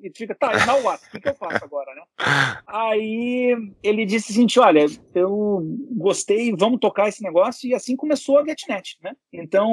e fica, tá, now what? O que, que eu faço agora, né? Aí ele disse assim, olha, eu gostei, vamos tocar esse negócio, e assim começou a GetNet, né? Então,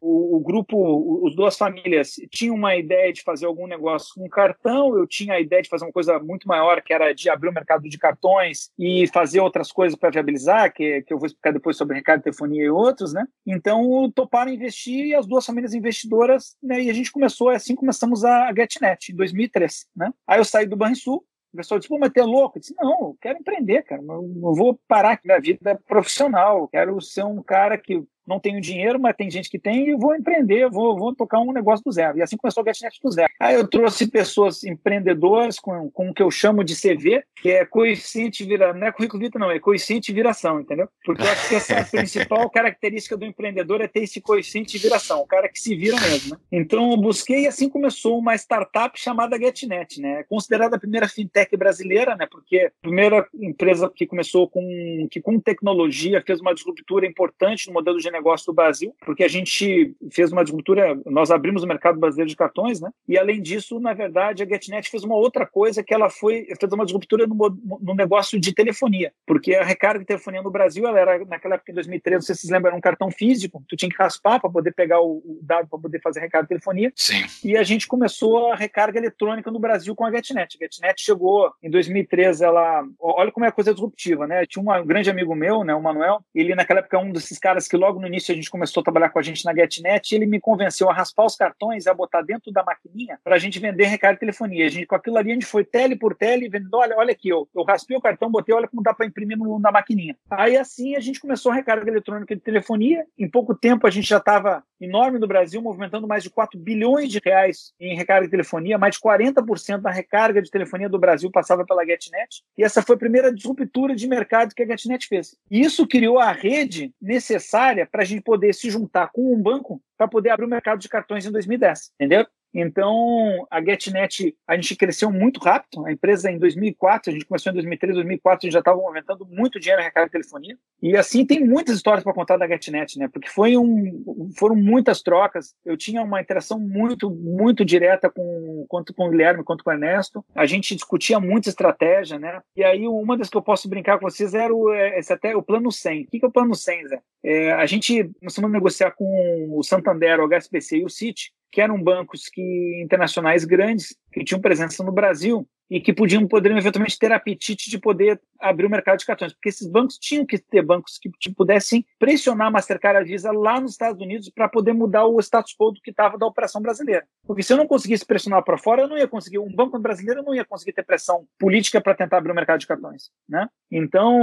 o, o, grupo, as duas famílias tinham uma ideia de fazer algum negócio com cartão, eu tinha a ideia de fazer uma coisa muito maior, que era de abrir o mercado de cartões e fazer outras coisas para viabilizar, que, que eu vou explicar depois sobre recado, telefonia e outros, né? Então, toparam investir e as duas famílias investidoras, né? E a gente começou, assim começamos a GetNet, em 2003, né? Aí eu saí do Banrisul, o pessoal disse, pô, mas ter louco? Eu disse, não, eu quero empreender, cara. Eu não vou parar minha vida profissional. Eu quero ser um cara que não tenho dinheiro, mas tem gente que tem, e vou empreender, vou, vou tocar um negócio do zero. E assim começou o GetNet do zero. Aí eu trouxe pessoas empreendedoras com, com o que eu chamo de CV, que é coeficiente vira, não é currículo vita não, é coeficiente viração, entendeu? Porque eu acho que essa é a principal característica do empreendedor é ter esse coeficiente de viração, o cara que se vira mesmo, né? Então eu busquei e assim começou uma startup chamada GetNet, né? Considerada a primeira fintech brasileira, né? Porque a primeira empresa que começou com que com tecnologia fez uma disruptura importante no modelo de negócio do Brasil, porque a gente fez uma disruptura, nós abrimos o mercado brasileiro de cartões, né? E além disso, na verdade, a GetNet fez uma outra coisa que ela foi fez uma disruptura no, no negócio de telefonia, porque a recarga de telefonia no Brasil, ela era naquela época em 2013, se vocês lembram, era um cartão físico, tu tinha que raspar para poder pegar o, o dado para poder fazer recarga de telefonia. Sim. E a gente começou a recarga eletrônica no Brasil com a GetNet. A GetNet chegou em 2013, ela, olha como é a coisa disruptiva, né? Tinha um grande amigo meu, né, o Manuel, ele naquela época é um desses caras que logo no início a gente começou a trabalhar com a gente na GetNet, ele me convenceu a raspar os cartões a botar dentro da maquininha para a gente vender recarga de telefonia. A gente, com aquilo ali, a gente foi tele por tele, vendendo, olha, olha aqui, eu, eu raspei o cartão, botei, olha como dá para imprimir no, na maquininha. Aí assim a gente começou a recarga eletrônica de telefonia. Em pouco tempo a gente já estava enorme no Brasil, movimentando mais de 4 bilhões de reais em recarga de telefonia, mais de 40% da recarga de telefonia do Brasil passava pela GetNet. E essa foi a primeira disruptura de mercado que a GetNet fez. E isso criou a rede necessária para a gente poder se juntar com um banco para poder abrir o mercado de cartões em 2010, entendeu? Então, a GetNet, a gente cresceu muito rápido. A empresa, em 2004, a gente começou em 2003, 2004, a gente já estava movimentando muito dinheiro em recarga de telefonia. E assim, tem muitas histórias para contar da GetNet, né? Porque foi um, foram muitas trocas. Eu tinha uma interação muito, muito direta com, tanto com o Guilherme quanto com o Ernesto. A gente discutia muita estratégia, né? E aí, uma das que eu posso brincar com vocês era o, é, esse até, o plano 100. O que é o plano 100, Zé? É, a gente começou a negociar com o Santander, o HSBC e o Citi, que eram bancos que internacionais grandes que tinham presença no Brasil e que podiam poderiam eventualmente ter apetite de poder abrir o mercado de cartões, porque esses bancos tinham que ter bancos que pudessem pressionar a Mastercard e a Visa lá nos Estados Unidos para poder mudar o status quo do que estava da operação brasileira. Porque se eu não conseguisse pressionar para fora, eu não ia conseguir, um banco brasileiro não ia conseguir ter pressão política para tentar abrir o mercado de cartões, né? Então,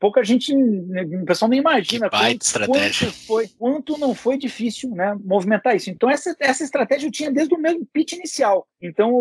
pouca gente, o pessoal nem imagina quanto, quanto, foi, quanto não foi difícil, né, movimentar isso. Então essa, essa estratégia eu tinha desde o mesmo pitch inicial. Então,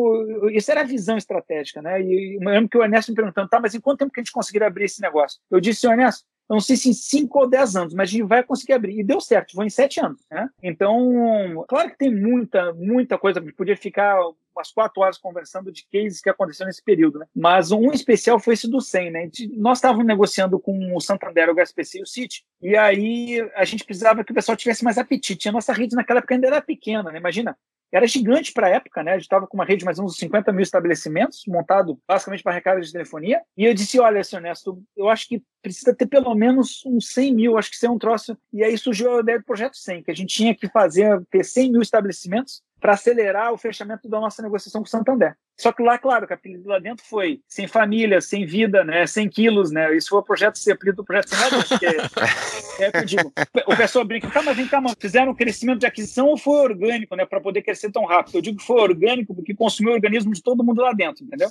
isso era a visão estratégica, né? E eu lembro que o Ernesto me perguntando, tá, mas em quanto tempo que a gente conseguir abrir esse negócio? Eu disse, Ernesto, eu não sei se em 5 ou 10 anos, mas a gente vai conseguir abrir. E deu certo, foi em 7 anos. Né? Então, claro que tem muita, muita coisa, podia ficar umas quatro horas conversando de cases que aconteceram nesse período, né? Mas um especial foi esse do 100, né? Nós estávamos negociando com o Santander, o HSBC e o City, e aí a gente precisava que o pessoal tivesse mais apetite. A nossa rede naquela época ainda era pequena, né? Imagina, era gigante para a época, né? A gente estava com uma rede de mais uns 50 mil estabelecimentos, montado basicamente para recarga de telefonia. E eu disse: olha, seu Ernesto, eu acho que precisa ter pelo menos uns 100 mil, acho que isso é um troço. E aí surgiu a ideia do Projeto 100, que a gente tinha que fazer, ter 100 mil estabelecimentos para acelerar o fechamento da nossa negociação com o Santander. Só que lá, claro, o apelido lá dentro foi sem família, sem vida, né? 100 quilos, né? Isso foi o projeto, esse apelido do projeto sem porque é, é que eu digo, o pessoal brinca, tá, mas vem cá, mas fizeram um crescimento de aquisição ou foi orgânico, né? Para poder crescer tão rápido? Eu digo que foi orgânico porque consumiu o organismo de todo mundo lá dentro, entendeu?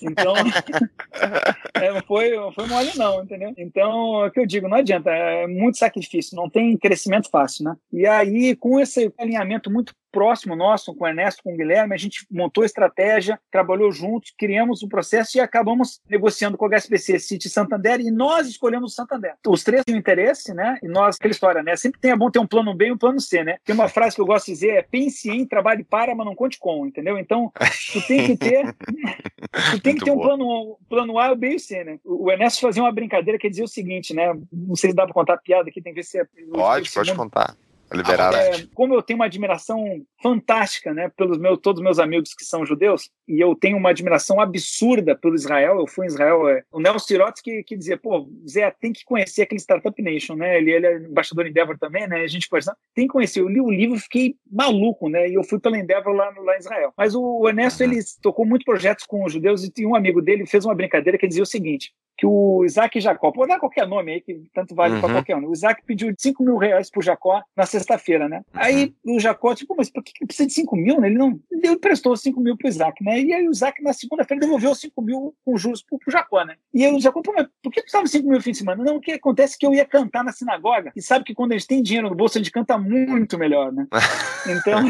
Então, é, não, foi, não foi mole não, entendeu? Então, é o que eu digo, não adianta, é muito sacrifício, não tem crescimento fácil, né? E aí, com esse alinhamento muito próximo nosso, com o Ernesto, com o Guilherme, a gente montou a estratégia, trabalhou juntos, criamos o processo e acabamos negociando com o HSBC City Santander e nós escolhemos o Santander. Os três têm interesse, né? E nós, aquela história, né? Sempre tem, é bom ter um plano B e um plano C, né? Tem uma frase que eu gosto de dizer, é pense em, trabalhe para, mas não conte com, entendeu? Então, tu tem que ter, tu tem que ter um plano, plano A, B e C, né? O Ernesto fazia uma brincadeira que dizia o seguinte, né? Não sei se dá para contar a piada aqui, tem que ver se é... Pode, pode contar. Liberado. É, como eu tenho uma admiração fantástica, né, pelos meus todos os meus amigos que são judeus, e eu tenho uma admiração absurda pelo Israel. Eu fui em Israel, é, o Nelson Sirotsky que, que dizia, pô, Zé, tem que conhecer aquele Startup Nation, né? Ele, ele é embaixador em Endeavor também, né? A gente conversando, tem que conhecer. Eu li o livro, fiquei maluco, né? E eu fui pela Endeavor lá, lá em Israel. Mas o, o Ernesto, uhum. ele tocou muitos projetos com os judeus e um amigo dele fez uma brincadeira que dizia o seguinte: que o Isaac Jacó, vou dar qualquer nome aí, que tanto vale uhum. para qualquer um. O Isaac pediu 5 mil reais pro Jacó na sexta-feira, né? Uhum. Aí o Jacó, tipo, mas por que, que precisa de 5 mil? Né? Ele não. Ele prestou 5 mil pro Isaac, né? E aí o Isaac, na segunda-feira, devolveu 5 mil com juros pro, pro Jacó, né? E aí o Jacó, mas por que precisava de 5 mil no fim de semana? Não, o que acontece é que eu ia cantar na sinagoga, e sabe que quando a gente tem dinheiro no bolso, a gente canta muito melhor, né? Então.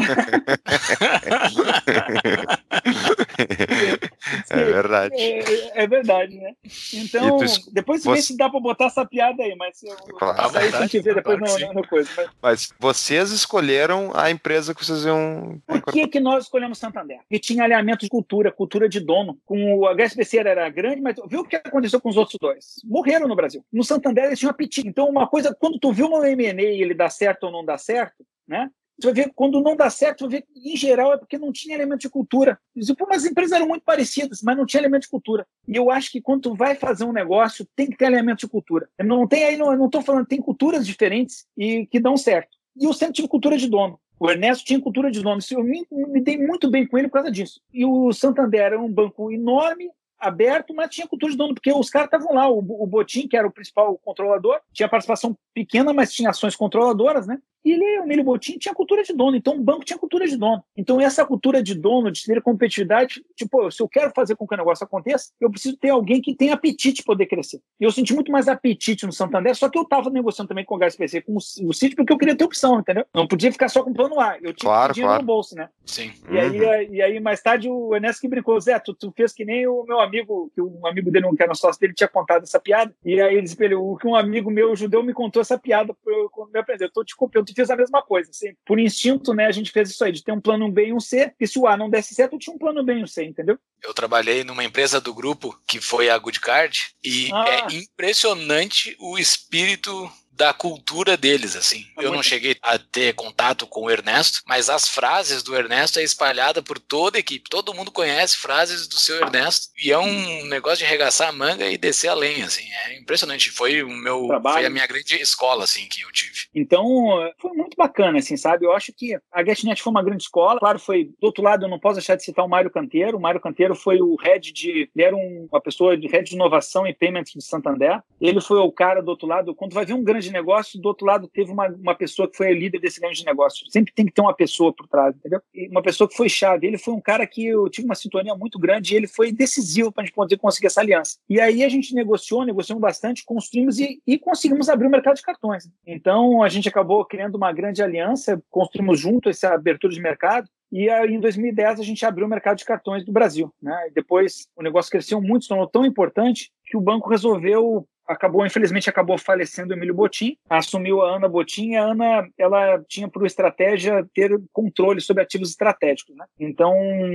é verdade. É, é verdade, né? Então, tu, depois você... vê se dá para botar essa piada aí, mas eu, claro, aí tem que ver depois claro no, no, coisa. Mas... mas... vocês escolheram a empresa que vocês iam. Por que, que nós escolhemos Santander? E tinha alinhamento de cultura, cultura de dono. Com o HSBC era grande, mas viu o que aconteceu com os outros dois? Morreram no Brasil. No Santander eles tinham apetite. Então, uma coisa, quando tu viu uma M&A e ele dá certo ou não dá certo, né? Você vai ver, quando não dá certo, vai ver, em geral, é porque não tinha elemento de cultura. As empresas eram muito parecidas, mas não tinha elemento de cultura. E eu acho que quando tu vai fazer um negócio, tem que ter elemento de cultura. Não tem aí, não estou falando, tem culturas diferentes e que dão certo. E eu sempre tive cultura de dono. O Ernesto tinha cultura de dono. Eu me, me dei muito bem com ele por causa disso. E o Santander era um banco enorme, aberto, mas tinha cultura de dono, porque os caras estavam lá. O, o Botim, que era o principal controlador, tinha participação pequena, mas tinha ações controladoras, né? E ele, o Emílio Botim, tinha cultura de dono. Então, o banco tinha cultura de dono. Então, essa cultura de dono, de ter competitividade, tipo, se eu quero fazer com que o negócio aconteça, eu preciso ter alguém que tenha apetite para poder crescer. E eu senti muito mais apetite no Santander, só que eu estava negociando também com o HSBC, com o, o City, porque eu queria ter opção, entendeu? Não podia ficar só com o plano A. Eu tinha claro, dinheiro claro. no bolso, né? Sim. E, uhum. aí, e aí, mais tarde, o Enes que brincou, Zé, tu, tu, fez que nem o meu amigo, que um amigo dele, que era sócio dele, tinha contado essa piada. E aí ele disse, o que um amigo meu judeu me contou essa piada eu, me aprender. Eu tô te copiando, tu fez a mesma coisa assim, por instinto, né, a gente fez isso aí, de ter um plano B e um C, e se o A não desse certo, tinha um plano B e um C, entendeu? Eu trabalhei numa empresa do grupo, que foi a Good Card, e ah. é impressionante o espírito da cultura deles, assim. É eu não cheguei a ter contato com o Ernesto, mas as frases do Ernesto é espalhada por toda a equipe. Todo mundo conhece frases do seu Ernesto e é um negócio de arregaçar a manga e descer a lenha, assim. É impressionante. Foi o meu, Trabalho. foi a minha grande escola, assim, que eu tive. Então, foi muito bacana, assim, sabe? Eu acho que a GetNet foi uma grande escola. Claro, foi do outro lado, eu não posso deixar de citar o Mário Canteiro. O Mário Canteiro foi o head de, ele era um, uma pessoa de head de inovação e payments de Santander. Ele foi o cara do outro lado. Quando vai ver um grande de negócio, do outro lado teve uma, uma pessoa que foi a líder desse grande negócio. Sempre tem que ter uma pessoa por trás, entendeu? E uma pessoa que foi chave. Ele foi um cara que eu tive uma sintonia muito grande e ele foi decisivo para a gente poder conseguir essa aliança. E aí a gente negociou, negociamos bastante, construímos e, e conseguimos abrir o mercado de cartões. Então a gente acabou criando uma grande aliança, construímos junto essa abertura de mercado. E aí, em 2010 a gente abriu o mercado de cartões do Brasil. Né? E depois o negócio cresceu muito, se tornou tão importante que o banco resolveu acabou, infelizmente, acabou falecendo o Emílio Botim, assumiu a Ana Botim, e a Ana, ela tinha por estratégia ter controle sobre ativos estratégicos, né? Então,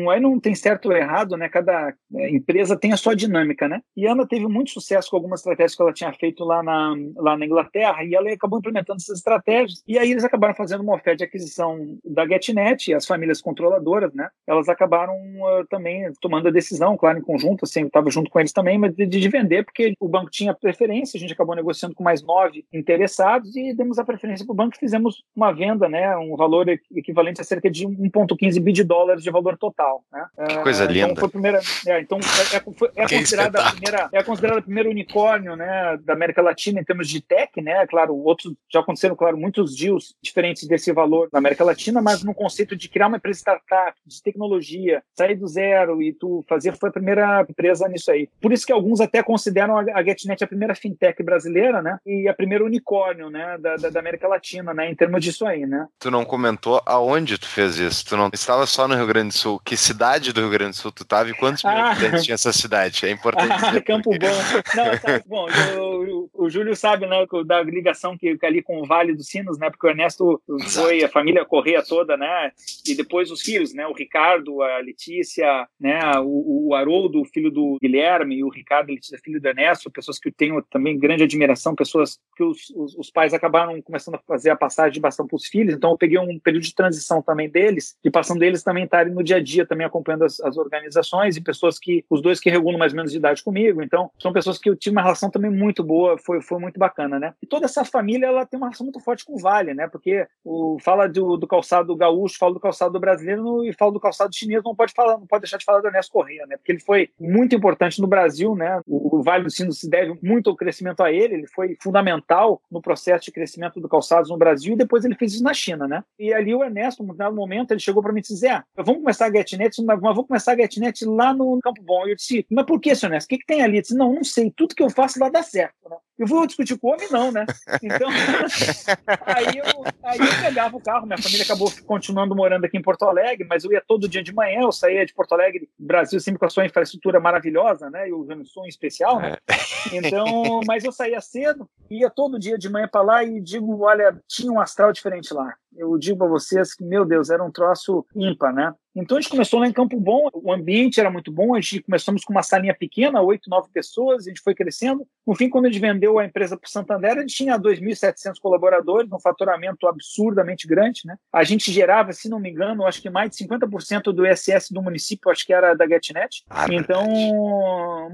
aí não tem certo ou errado, né? Cada é, empresa tem a sua dinâmica, né? E a Ana teve muito sucesso com algumas estratégias que ela tinha feito lá na, lá na Inglaterra, e ela acabou implementando essas estratégias, e aí eles acabaram fazendo uma oferta de aquisição da GetNet, e as famílias controladoras, né? Elas acabaram uh, também tomando a decisão, claro, em conjunto, assim, eu estava junto com eles também, mas de, de vender, porque o banco tinha preferência preferência, a gente acabou negociando com mais nove interessados e demos a preferência para o banco e fizemos uma venda, né, um valor equivalente a cerca de 1,15 bi de dólares de valor total. Né? Que coisa linda. Então, foi a primeira, é, então é, é, é considerada a primeira, é considerada a primeira unicórnio né, da América Latina em termos de tech, né? Claro, outros já aconteceram, claro, muitos deals diferentes desse valor na América Latina, mas no conceito de criar uma empresa startup, de tecnologia, sair do zero e tu fazer, foi a primeira empresa nisso aí. Por isso que alguns até consideram a GetNet a primeira fintech brasileira, né? E a primeira unicórnio, né? Da, da, da América Latina, né? Em termos disso aí, né? Tu não comentou aonde tu fez isso? Tu não estava só no Rio Grande do Sul. Que cidade do Rio Grande do Sul tu estava e quantos mil ah. habitantes tinha essa cidade? É importante ah, dizer. Campo porque... Bom. Não, tá, bom, eu, o Júlio sabe, né, da ligação que, que ali com o Vale dos Sinos, né? Porque o Ernesto foi a família Correia toda, né? E depois os filhos, né? O Ricardo, a Letícia, né? O, o Haroldo, filho do Guilherme, e o Ricardo, Letícia, filho do Ernesto, pessoas que eu tenho também grande admiração, pessoas que os, os, os pais acabaram começando a fazer a passagem de bastão para os filhos, então eu peguei um período de transição também deles, de passando deles também estarem no dia a dia também acompanhando as, as organizações e pessoas que, os dois que regulam mais ou menos de idade comigo, então são pessoas que eu tive uma relação também muito boa, foi, foi muito bacana, né? E toda essa família, ela tem uma relação muito forte com o Vale, né? Porque o, fala do, do calçado gaúcho, fala do calçado brasileiro e fala do calçado chinês, não pode falar, não pode deixar de falar do Ernesto Corrêa, né? Porque ele foi muito importante no Brasil, né? O, o Vale do Sino se deve muito ao crescimento a ele, ele foi fundamental no processo de crescimento do calçados no Brasil e depois ele fez isso na China, né? E ali o Ernesto, num determinado momento, ele chegou para mim e disse: Zé, vamos começar a GetNet, mas vamos começar a GetNet lá no Campo Bom. E eu disse: Mas por que, senhor Ernesto? O que, que tem ali? Eu disse: Não, não sei, tudo que eu faço lá dá certo, né? Eu vou discutir com o homem, não, né? Então, aí, eu, aí eu pegava o carro, minha família acabou continuando morando aqui em Porto Alegre, mas eu ia todo dia de manhã, eu saía de Porto Alegre, Brasil sempre com a sua infraestrutura maravilhosa, né? E o Rio Sul em especial, né? É. Então, mas eu saía cedo, ia todo dia de manhã para lá e digo, olha, tinha um astral diferente lá. Eu digo para vocês que, meu Deus, era um troço ímpar, né? Então a gente começou lá em Campo Bom, o ambiente era muito bom, a gente começamos com uma salinha pequena, oito, nove pessoas, a gente foi crescendo. No fim, quando a gente vendeu a empresa para o Santander, a gente tinha 2.700 colaboradores, um faturamento absurdamente grande. Né? A gente gerava, se não me engano, acho que mais de 50% do ISS do município, acho que era da GetNet. Ah, então,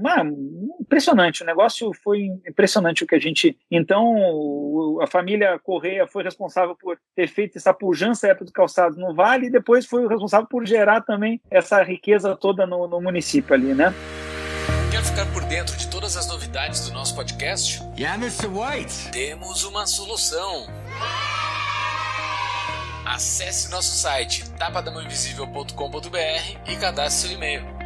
mano, impressionante, o negócio foi impressionante o que a gente... Então, a família Correia foi responsável por ter feito essa pujança época do calçado no Vale e depois foi o responsável por gerar também essa riqueza toda no, no município ali, né? Quer ficar por dentro de todas as novidades do nosso podcast? Yeah, Mr. White. Temos uma solução. Acesse nosso site tapadamãoinvisível.com.br e cadastre seu e-mail.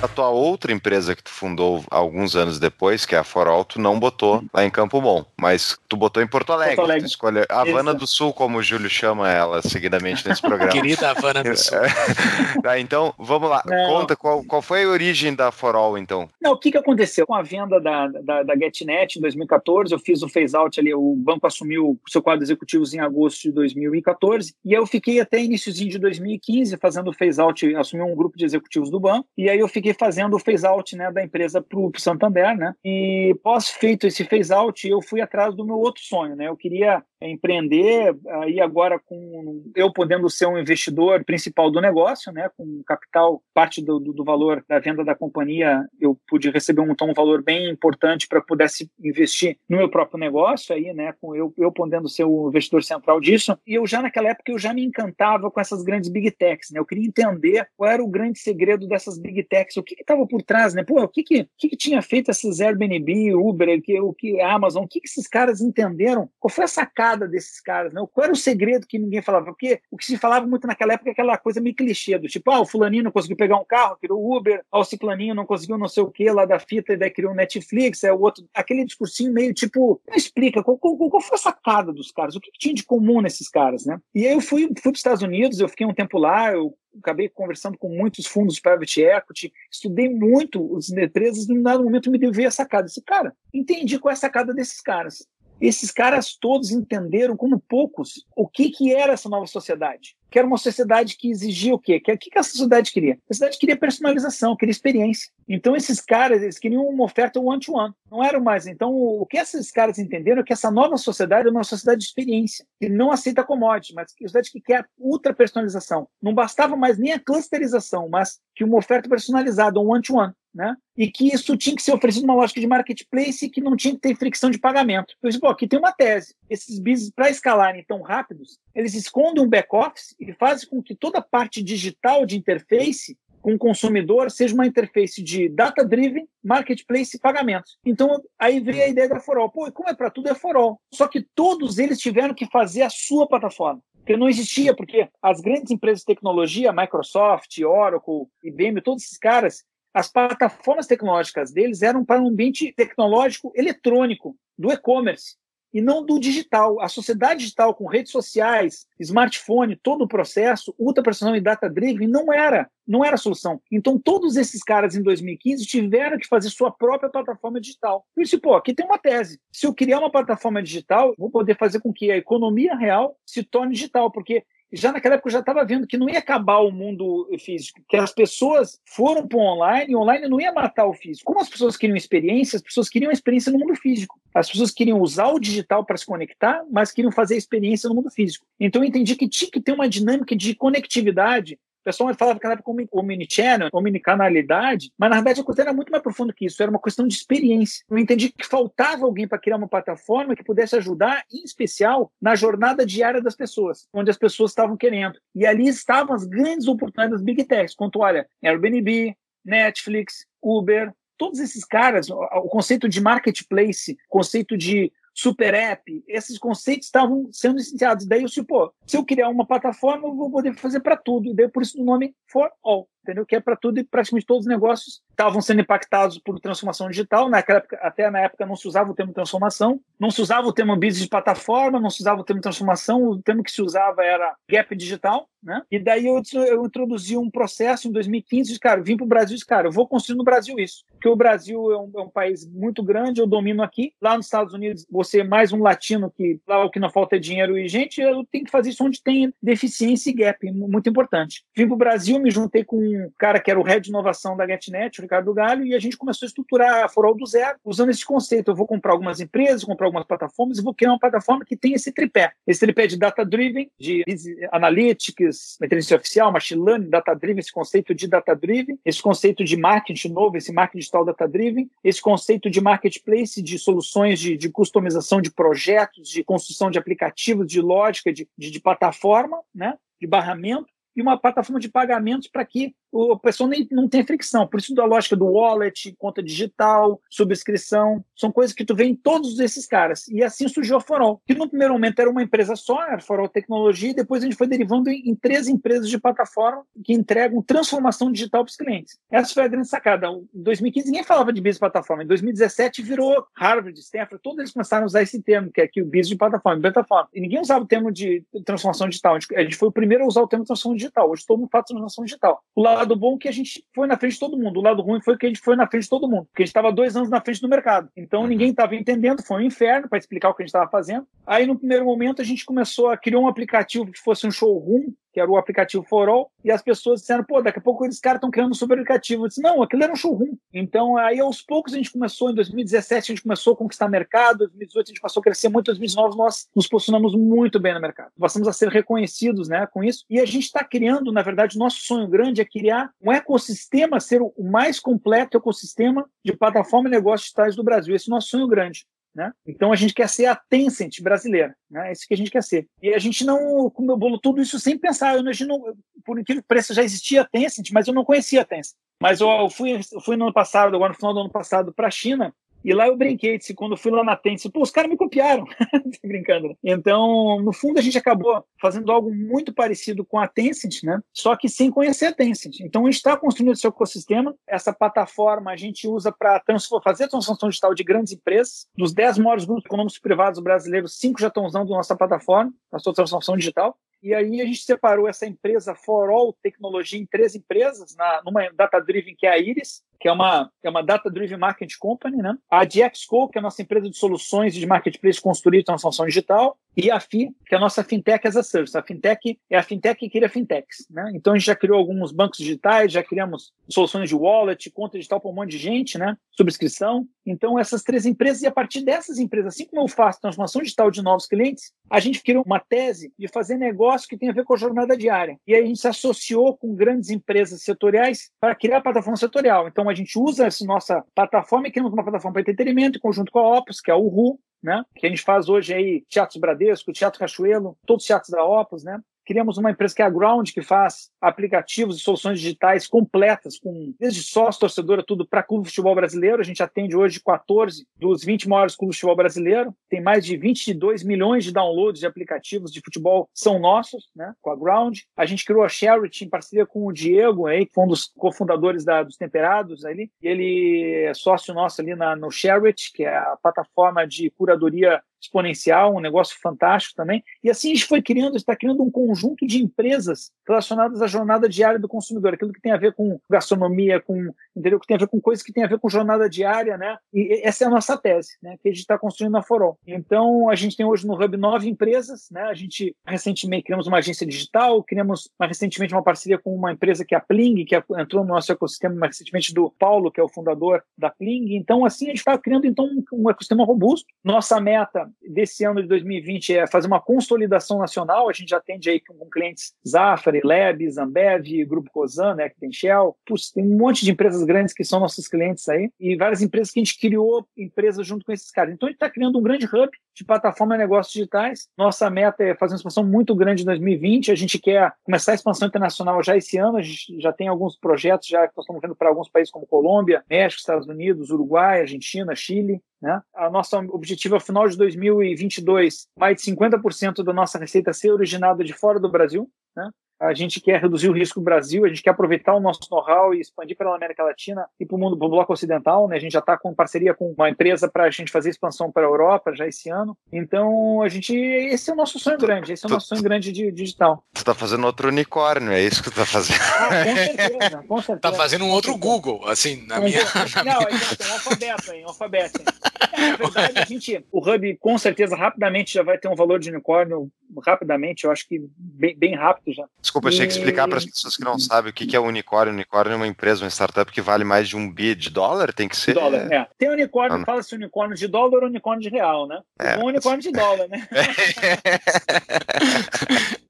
A tua outra empresa que tu fundou alguns anos depois, que é a Forol, tu não botou lá em Campo Bom, mas tu botou em Porto Alegre. Porto Alegre. Tu escolheu Havana Isso. do Sul, como o Júlio chama ela seguidamente nesse programa. Querida Havana do Sul. tá, então, vamos lá. Não. Conta qual, qual foi a origem da Forol, então. Não, o que, que aconteceu? Com a venda da, da, da GetNet em 2014, eu fiz o phase-out ali, o banco assumiu o seu quadro executivo em agosto de 2014, e eu fiquei até iníciozinho de 2015 fazendo o phase-out, assumi um grupo de executivos do banco, e aí eu fiquei fazendo o phase-out né, da empresa para o Santander, né? E pós feito esse phase-out, eu fui atrás do meu outro sonho, né? Eu queria empreender aí agora com eu podendo ser um investidor principal do negócio, né? Com capital, parte do, do valor da venda da companhia, eu pude receber um, então, um valor bem importante para pudesse investir no meu próprio negócio aí, né? Com eu, eu podendo ser o investidor central disso. E eu já naquela época eu já me encantava com essas grandes big techs, né? Eu queria entender qual era o grande segredo dessas big techs, o que estava por trás, né? Pô, o que que, que, que tinha feito esses Airbnb, Uber, que, o que Amazon, o que, que esses caras entenderam? Qual foi a sacada desses caras? Né? Qual era o segredo que ninguém falava? Porque o que se falava muito naquela época é aquela coisa meio clichê, do tipo, ah, o fulaninho não conseguiu pegar um carro, criou Uber, ah, o ciclaninho não conseguiu não sei o que lá da fita e daí criou Netflix, é o outro, aquele discursinho meio tipo, não explica, qual, qual, qual foi a sacada dos caras? O que, que tinha de comum nesses caras, né? E aí eu fui, fui para os Estados Unidos, eu fiquei um tempo lá, eu acabei conversando com muitos fundos de private equity, estudei muito as empresas, e em dado momento me deu a sacada. Disse, cara, entendi qual é a sacada desses caras. Esses caras todos entenderam, como poucos, o que, que era essa nova sociedade. Que era uma sociedade que exigia o quê? Que, o que a sociedade queria? A sociedade queria personalização, queria experiência. Então, esses caras, eles queriam uma oferta one-to-one. -one. Não era mais. Então, o que esses caras entenderam é que essa nova sociedade é uma sociedade de experiência, que não aceita commodity, mas que sociedade que quer ultra personalização. Não bastava mais nem a clusterização, mas que uma oferta personalizada, um one-to-one. -one né? E que isso tinha que ser oferecido numa lógica de marketplace que não tinha que ter fricção de pagamento. Eu disse, pô, aqui tem uma tese. Esses business, para escalarem tão rápidos, eles escondem um back-office e fazem com que toda a parte digital de interface com o consumidor seja uma interface de data-driven, marketplace e pagamentos. Então, aí veio a ideia da Forol. Pô, como é para tudo, é Forol. Só que todos eles tiveram que fazer a sua plataforma que não existia, porque as grandes empresas de tecnologia, Microsoft, Oracle, IBM, todos esses caras, as plataformas tecnológicas deles eram para um ambiente tecnológico eletrônico, do e-commerce, e não do digital. A sociedade digital, com redes sociais, smartphone, todo o processo, ultra personal e data-driven, não era, não era a solução. Então, todos esses caras em 2015 tiveram que fazer sua própria plataforma digital. Eu disse, pô, aqui tem uma tese. Se eu criar uma plataforma digital, vou poder fazer com que a economia real se torne digital, porque já naquela época eu já estava vendo que não ia acabar o mundo físico, que as pessoas foram para o online e online não ia matar o físico. Como as pessoas queriam experiência, as pessoas queriam experiência no mundo físico. As pessoas queriam usar o digital para se conectar, mas queriam fazer experiência no mundo físico. Então eu entendi que tinha que ter uma dinâmica de conectividade pessoal falava naquela época omnichannel, omnicanalidade, mas na verdade a questão era muito mais profunda que isso, era uma questão de experiência. Eu entendi que faltava alguém para criar uma plataforma que pudesse ajudar, em especial, na jornada diária das pessoas, onde as pessoas estavam querendo. E ali estavam as grandes oportunidades das Big Techs, quanto, olha, Airbnb, Netflix, Uber, todos esses caras, o conceito de marketplace, conceito de super app, esses conceitos estavam sendo iniciados. Daí eu disse, pô, se eu criar uma plataforma, eu vou poder fazer para tudo. E daí por isso o nome For All entendeu? Que é para tudo e praticamente todos os negócios estavam sendo impactados por transformação digital. Naquela época, até na época não se usava o termo transformação, não se usava o termo business de plataforma, não se usava o termo transformação, o termo que se usava era gap digital, né? E daí eu, eu introduzi um processo em 2015, de, cara, vim para o Brasil e cara, eu vou construir no Brasil isso, porque o Brasil é um, é um, país muito grande, eu domino aqui. Lá nos Estados Unidos, você é mais um latino que lá o que não falta é dinheiro e gente, eu tenho que fazer isso onde tem deficiência e gap, muito importante. Vim para o Brasil, me juntei com um cara que era o head de inovação da GetNet, o Ricardo Galho, e a gente começou a estruturar a Forol do zero, usando esse conceito. Eu vou comprar algumas empresas, comprar algumas plataformas e vou criar uma plataforma que tem esse tripé. Esse tripé de data-driven, de analytics, inteligência artificial, machine learning, data-driven, esse conceito de data-driven, esse conceito de marketing novo, esse marketing digital data-driven, esse conceito de marketplace, de soluções de, de customização de projetos, de construção de aplicativos, de lógica, de, de, de plataforma, né? de barramento, e uma plataforma de pagamentos para que o, a pessoa nem, não tenha fricção. Por isso da lógica do wallet, conta digital, subscrição, são coisas que tu vê em todos esses caras. E assim surgiu a Forol, que no primeiro momento era uma empresa só, era Forol Tecnologia, e depois a gente foi derivando em, em três empresas de plataforma que entregam transformação digital para os clientes. Essa foi a grande sacada. Em 2015 ninguém falava de business plataforma. Em 2017 virou Harvard, Stanford, todos eles começaram a usar esse termo, que é aqui o business de plataforma, plataforma. E ninguém usava o termo de transformação digital. A gente foi o primeiro a usar o termo transformação digital. Hoje todo mundo fala transformação digital. O lado bom que a gente foi na frente de todo mundo. O lado ruim foi que a gente foi na frente de todo mundo, porque a gente estava dois anos na frente do mercado. Então uhum. ninguém estava entendendo, foi um inferno para explicar o que a gente estava fazendo. Aí no primeiro momento a gente começou a criar um aplicativo que fosse um showroom que era o aplicativo Forol, e as pessoas disseram, pô, daqui a pouco eles caras estão criando um super aplicativo. Eu disse, não, aquilo era um showroom. Então, aí aos poucos a gente começou, em 2017 a gente começou a conquistar mercado, em 2018 a gente passou a crescer muito, em 2019 nós nos posicionamos muito bem no mercado. Passamos a ser reconhecidos né, com isso, e a gente está criando, na verdade, o nosso sonho grande é criar um ecossistema, ser o mais completo ecossistema de plataforma e negócios digitais do Brasil. Esse é o nosso sonho grande. Né? Então a gente quer ser a Tencent brasileira, né? É isso que a gente quer ser. E a gente não comeu tudo isso sem pensar. Eu imagino, por incrível que pareça, já existia a Tencent, mas eu não conhecia a Tencent. Mas eu fui, eu fui no ano passado, agora no final do ano passado, para a China e lá eu brinquei, disse, quando fui lá na Tencent, pô, os caras me copiaram. Brincando. Né? Então, no fundo, a gente acabou fazendo algo muito parecido com a Tencent, né? Só que sem conhecer a Tencent. Então, a gente está construindo esse ecossistema. Essa plataforma a gente usa para fazer a transformação digital de grandes empresas. Dos 10 maiores grupos econômicos privados brasileiros, cinco já estão usando nossa plataforma, a sua transformação digital. E aí a gente separou essa empresa For All Tecnologia em três empresas, na, numa data-driven que é a Iris, que é uma, é uma Data Driven Market Company, né? A DXCO, que é a nossa empresa de soluções de marketplace construída e transformação digital, e a FI, que é a nossa fintech as a service. A fintech é a fintech que cria fintechs, né? Então a gente já criou alguns bancos digitais, já criamos soluções de wallet, conta digital para um monte de gente, né? Subscrição. Então essas três empresas, e a partir dessas empresas, assim como eu faço transformação digital de novos clientes, a gente criou uma tese de fazer negócio que tem a ver com a jornada diária. E aí a gente se associou com grandes empresas setoriais para criar a plataforma setorial. Então a gente usa essa nossa plataforma e criamos uma plataforma para entretenimento, em conjunto com a Opus, que é o RU, né? Que a gente faz hoje aí Teatro Bradesco, Teatro Cachoeiro, todos os teatros da Opus, né? Criamos uma empresa que é a Ground, que faz aplicativos e soluções digitais completas, com desde sócio, torcedora, tudo para clube de futebol brasileiro. A gente atende hoje 14 dos 20 maiores clubes de futebol brasileiro. Tem mais de 22 milhões de downloads de aplicativos de futebol são nossos, né? Com a Ground. A gente criou a Charity em parceria com o Diego, aí, que foi um dos cofundadores da, dos Temperados ali. Ele é sócio nosso ali na, no Charity, que é a plataforma de curadoria exponencial, um negócio fantástico também. E assim a gente foi criando, está criando um conjunto de empresas relacionadas à jornada diária do consumidor, aquilo que tem a ver com gastronomia, com entendeu? que tem a ver com coisas que tem a ver com jornada diária, né? E essa é a nossa tese, né? Que a gente está construindo na Forol. Então a gente tem hoje no Hub nove empresas, né? A gente recentemente criamos uma agência digital, criamos mais recentemente uma parceria com uma empresa que é a Pling, que entrou no nosso ecossistema mais recentemente do Paulo, que é o fundador da Pling. Então assim a gente está criando então um ecossistema robusto. Nossa meta desse ano de 2020 é fazer uma consolidação nacional. A gente atende aí com, clientes Zafari, Lab, Zambev, Grupo Cosan, né, que tem Shell. Puxa, tem um monte de empresas grandes que são nossos clientes aí e várias empresas que a gente criou empresas junto com esses caras. Então a gente está criando um grande hub de plataforma de negócios digitais. Nossa meta é fazer uma expansão muito grande em 2020. A gente quer começar a expansão internacional já esse ano. A gente já tem alguns projetos já que nós estamos vendo para alguns países como Colômbia, México, Estados Unidos, Uruguai, Argentina, Chile. Né? A nossa objetivo ao final de 2022, mais de 50% da nossa receita ser originada de fora do Brasil. Né? A gente quer reduzir o risco do Brasil, a gente quer aproveitar o nosso know-how e expandir pela América Latina e para o mundo, para o bloco ocidental. Né? A gente já está com parceria com uma empresa para a gente fazer expansão para a Europa já esse ano. Então, a gente, esse é o nosso sonho grande, esse é o nosso sonho grande de digital. Tu está fazendo outro unicórnio, é isso que tu está fazendo? Ah, com certeza, com certeza. Tá fazendo um outro Google, assim, na minha. É, não, é um alfabeto, hein, um alfabeto. Hein. É, na verdade, a gente, o Hub com certeza rapidamente já vai ter um valor de unicórnio rapidamente, eu acho que bem, bem rápido já. Desculpa, eu tinha que explicar para as pessoas que não sabem o que é unicórnio. Unicórnio é uma empresa, uma startup que vale mais de um bi de dólar, tem que ser. Dólar, é. Tem unicórnio, ah, fala-se unicórnio de dólar ou unicórnio de real, né? É. Um unicórnio de dólar, né?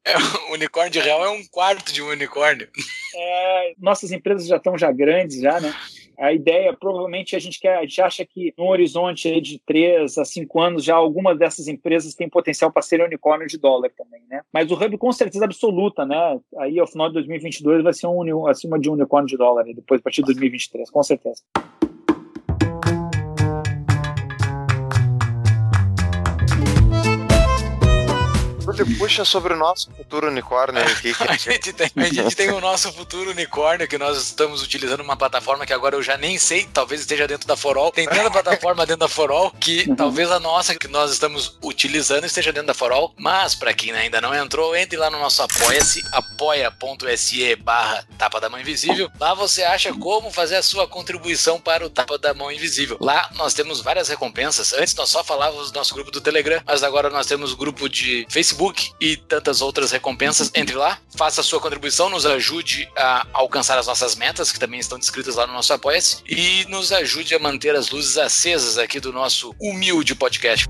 É, o unicórnio de real é um quarto de um unicórnio. É, nossas empresas já estão já grandes, já, né? A ideia, provavelmente, a gente, quer, a gente acha que no horizonte de 3 a 5 anos, já algumas dessas empresas têm potencial para serem unicórnio de dólar também, né? Mas o Hub, com certeza absoluta, né? Aí, ao final de 2022, vai ser um, acima de um unicórnio de dólar, depois, a partir de 2023, com certeza. Puxa sobre o nosso futuro unicórnio aqui. a, gente tem, a gente tem o nosso futuro unicórnio que nós estamos utilizando uma plataforma que agora eu já nem sei, talvez esteja dentro da Forol. Tem tanta plataforma dentro da Forol que uhum. talvez a nossa que nós estamos utilizando esteja dentro da Forol. Mas para quem ainda não entrou, entre lá no nosso apoia-se, apoia.se barra Tapa da Mão Invisível. Lá você acha como fazer a sua contribuição para o Tapa da Mão Invisível. Lá nós temos várias recompensas. Antes nós só falávamos do nosso grupo do Telegram, mas agora nós temos grupo de Facebook Facebook e tantas outras recompensas. Entre lá, faça a sua contribuição, nos ajude a alcançar as nossas metas, que também estão descritas lá no nosso Apoia-se, e nos ajude a manter as luzes acesas aqui do nosso humilde podcast.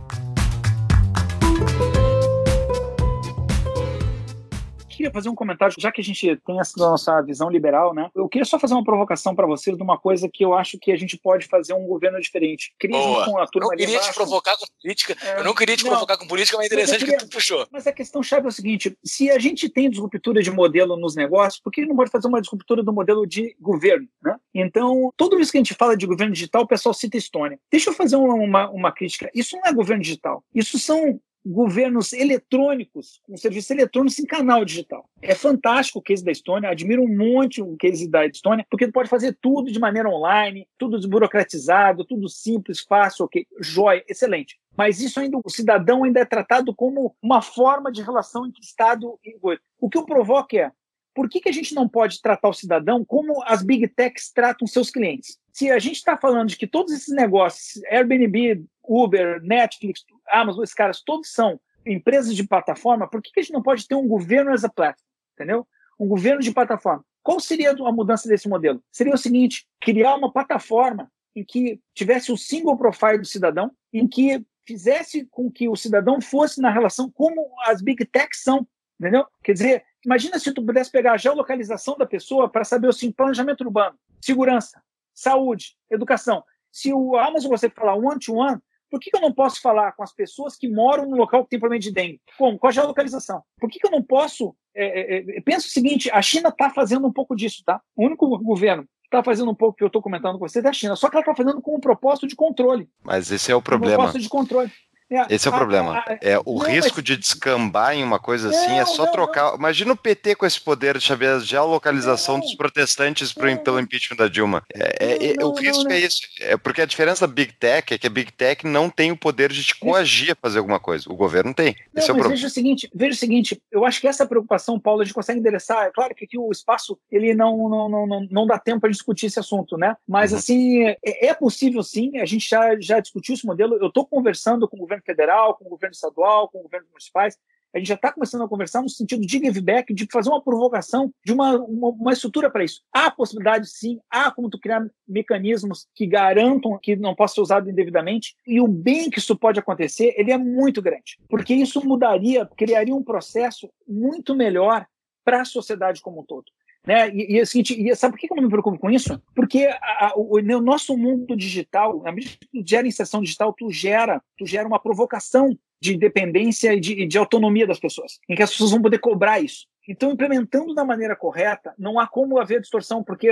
Queria fazer um comentário, já que a gente tem essa nossa visão liberal, né? Eu queria só fazer uma provocação para vocês de uma coisa que eu acho que a gente pode fazer um governo diferente. Crise com a turma eu não queria te provocar com política, é, eu não queria te não, provocar com política, mas é interessante queria, que tu puxou. Mas a questão chave é o seguinte: se a gente tem disruptura de modelo nos negócios, por que não pode fazer uma disruptura do modelo de governo, né? Então, toda vez que a gente fala de governo digital, o pessoal cita Estônia. Deixa eu fazer uma, uma, uma crítica. Isso não é governo digital. Isso são governos eletrônicos, com serviços eletrônicos em canal digital. É fantástico o case da Estônia, admiro um monte o case da Estônia, porque pode fazer tudo de maneira online, tudo desburocratizado, tudo simples, fácil, ok, joia, excelente. Mas isso ainda, o cidadão ainda é tratado como uma forma de relação entre Estado e governo. O que eu provoco é, por que, que a gente não pode tratar o cidadão como as big techs tratam seus clientes? Se a gente está falando de que todos esses negócios, Airbnb, Uber, Netflix, Amazon, esses caras todos são empresas de plataforma, por que, que a gente não pode ter um governo as a platform? Entendeu? Um governo de plataforma. Qual seria a mudança desse modelo? Seria o seguinte: criar uma plataforma em que tivesse o single profile do cidadão, em que fizesse com que o cidadão fosse na relação como as big techs são, entendeu? Quer dizer, imagina se tu pudesse pegar a geolocalização da pessoa para saber o planejamento urbano, segurança, saúde, educação. Se o Amazon você falar one-to-one, -one, por que, que, eu não posso falar com as pessoas que moram no local que tem problema de dengue? Como? Com a geolocalização. Por que, que eu não posso... É, é, é pensa o seguinte, a China está fazendo um pouco disso, tá? O único governo que está fazendo um pouco que eu estou comentando com você é da China, só que ela está fazendo com um propósito de controle. Mas esse é o problema. Um propósito de controle. É, Esse é o problema. é o não, risco mas... de descambar em uma coisa assim não, é só não, trocar. Imagina o PT com esse poder de saber a geolocalização dos protestantes pro, pelo impeachment da Dilma. É, é, é o risco é isso. É porque a diferença da Big Tech é que a Big Tech não tem o poder de te coagir a fazer alguma coisa. O governo tem. Esse é o veja o seguinte, veja o seguinte. Eu acho que essa preocupação, Paulo, a gente consegue endereçar. É claro que aqui o espaço ele não não, não, não, não dá tempo para discutir esse assunto, né? Mas uhum. assim é, é possível sim. A gente já já discutiu esse modelo. Eu estou conversando com o governo governo federal, com o governo estadual, com governos municipais. A gente já está começando a conversar no sentido de give back, de fazer uma provocação, de uma, uma, uma estrutura para isso. Há possibilidade, sim, há como tu criar mecanismos que garantam que não possa ser usado indevidamente, e o bem que isso pode acontecer, ele é muito grande, porque isso mudaria, criaria um processo muito melhor para a sociedade como um todo. Né? E, e, assim, e sabe por que eu não me preocupo com isso? Porque a, a, o, o, nosso mundo digital, na medida que tu gera inserção digital, tu gera, tu gera uma provocação de independência e de, de autonomia das pessoas, em que as pessoas vão poder cobrar isso. Então, implementando da maneira correta, não há como haver distorção, porque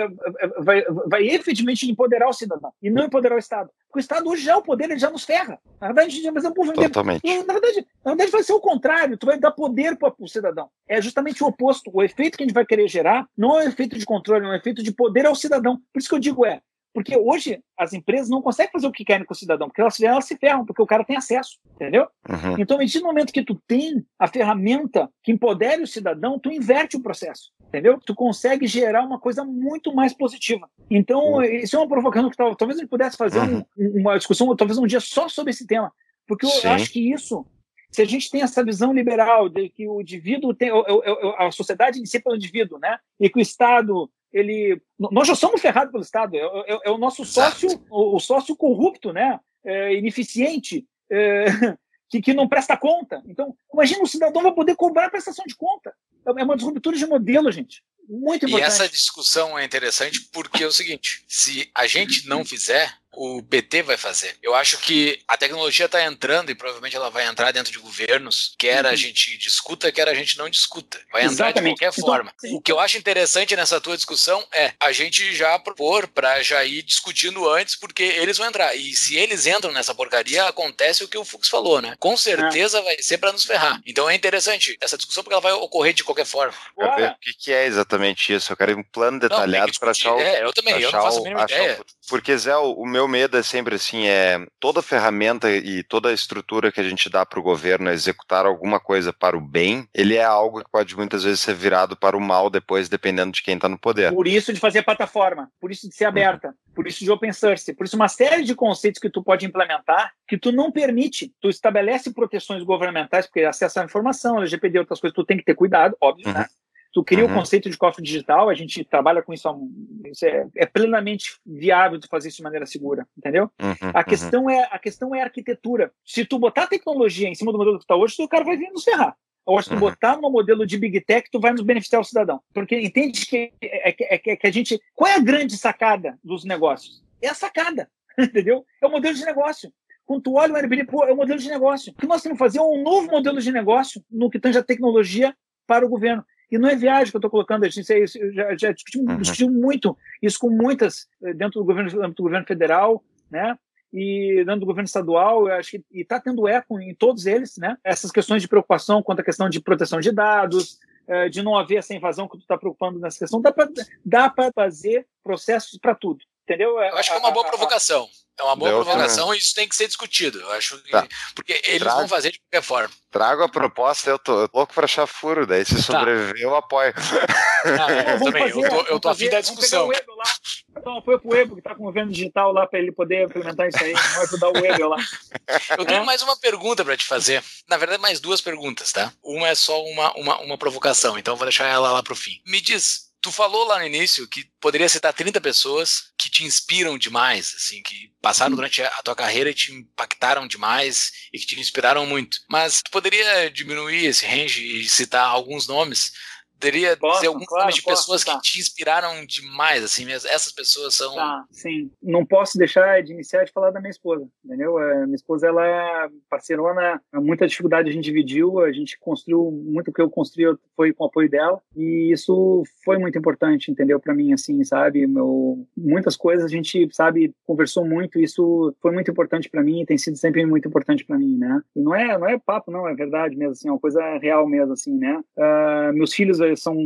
vai, vai efetivamente empoderar o cidadão e não empoderar o Estado. Porque o Estado hoje já é o poder, ele já nos ferra. Na verdade, a gente mas é um povo Totalmente. Na verdade, na verdade, vai ser o contrário, tu vai dar poder para o cidadão. É justamente o oposto. O efeito que a gente vai querer gerar não é um efeito de controle, é um efeito de poder ao cidadão. Por isso que eu digo é, porque hoje as empresas não conseguem fazer o que querem com o cidadão, porque elas, elas se ferram, porque o cara tem acesso, entendeu? Uhum. Então, a partir do momento que tu tem a ferramenta que empodere o cidadão, tu inverte o processo, entendeu? Tu consegue gerar uma coisa muito mais positiva. Então, uhum. isso é uma provocação que talvez a gente pudesse fazer uhum. um, uma discussão, talvez um dia só sobre esse tema, porque eu Sim. acho que isso se a gente tem essa visão liberal de que o indivíduo tem a sociedade em si pelo indivíduo, né? E que o Estado ele nós já somos ferrados pelo Estado, é, é, é o nosso sócio, o, o, sócio corrupto, né? É, ineficiente, é, que, que não presta conta. Então, imagina o cidadão vai poder cobrar a prestação de conta. É uma disruptura de modelo, gente. Muito importante. E essa discussão é interessante porque é o seguinte: se a gente não fizer, o PT vai fazer. Eu acho que a tecnologia está entrando e provavelmente ela vai entrar dentro de governos, quer uhum. a gente discuta, quer a gente não discuta. Vai entrar Exatamente. de qualquer então, forma. Então, o que eu acho interessante nessa tua discussão é a gente já propor para já ir discutindo antes, porque eles vão entrar. E se eles entram nessa porcaria, acontece o que o Fux falou, né? Com certeza é. vai ser para nos ferrar. Então é interessante essa discussão porque ela vai ocorrer de qualquer forma. Quero ver o que, é exatamente isso. Eu quero um plano detalhado para achar o. É, eu também, eu não faço a mínima ideia. O... Porque, Zé, o meu meu medo é sempre assim, é toda ferramenta e toda estrutura que a gente dá para o governo executar alguma coisa para o bem, ele é algo que pode muitas vezes ser virado para o mal depois, dependendo de quem está no poder. Por isso de fazer plataforma, por isso de ser aberta, uhum. por isso de open source, por isso uma série de conceitos que tu pode implementar que tu não permite, tu estabelece proteções governamentais, porque acesso à informação, LGPD, outras coisas, tu tem que ter cuidado, óbvio, uhum. né? Tu cria uhum. o conceito de cofre digital, a gente trabalha com isso, isso é, é, plenamente viável de fazer isso de maneira segura, entendeu? Uhum, a, uhum. questão é, a questão é a arquitetura. Se tu botar a tecnologia em cima do modelo que está hoje, o cara vai vir nos ferrar. Ou se tu uhum. botar no modelo de Big Tech, tu vai nos beneficiar o cidadão. Porque entende que, é, é, é, que a gente. Qual é a grande sacada dos negócios? É a sacada, entendeu? É o modelo de negócio. Quando tu olha o Airbnb, pô, é o modelo de negócio. O que nós temos que fazer é um novo modelo de negócio no que tange a tecnologia para o governo. E não é viagem que eu estou colocando, a gente já, já discutimos, uhum. discutimos muito isso com muitas, eh, dentro do governo, do governo federal, né? e dentro do governo estadual, eu acho que está tendo eco em todos eles, né? Essas questões de preocupação quanto à questão de proteção de dados, eh, de não haver essa invasão que tu está preocupando nessa questão, dá para dá fazer processos para tudo, entendeu? Eu acho que é uma boa provocação. É uma boa provocação e isso tem que ser discutido. Eu acho que. Tá. Porque eles Trago, vão fazer de qualquer forma. Trago a proposta, eu tô, louco pra achar furo, daí se tá. sobreviver, eu apoio. Ah, é, eu também, fazer, eu tô, eu tô afim da discussão. Então, foi pro Ebo, que tá com o governo digital lá para ele poder implementar isso aí. Vai ajudar o Ebo lá. Eu tenho mais uma pergunta para te fazer. Na verdade, mais duas perguntas, tá? Uma é só uma, uma, uma provocação, então eu vou deixar ela lá pro fim. Me diz, Tu falou lá no início que poderia citar 30 pessoas que te inspiram demais, assim, que passaram durante a tua carreira e te impactaram demais e que te inspiraram muito. Mas tu poderia diminuir esse range e citar alguns nomes Teria posso, dizer alguns claro, nomes de posso, pessoas tá. que te inspiraram demais, assim mesmo. Essas pessoas são. Tá, sim. Não posso deixar de iniciar de falar da minha esposa, entendeu? A é, minha esposa, ela é parceirona, muita dificuldade a gente dividiu, a gente construiu, muito que eu construí foi com o apoio dela, e isso foi muito importante, entendeu? Para mim, assim, sabe? Meu, muitas coisas a gente, sabe, conversou muito, isso foi muito importante para mim tem sido sempre muito importante para mim, né? E não é, não é papo, não, é verdade mesmo, assim, é uma coisa real mesmo, assim, né? Uh, meus filhos são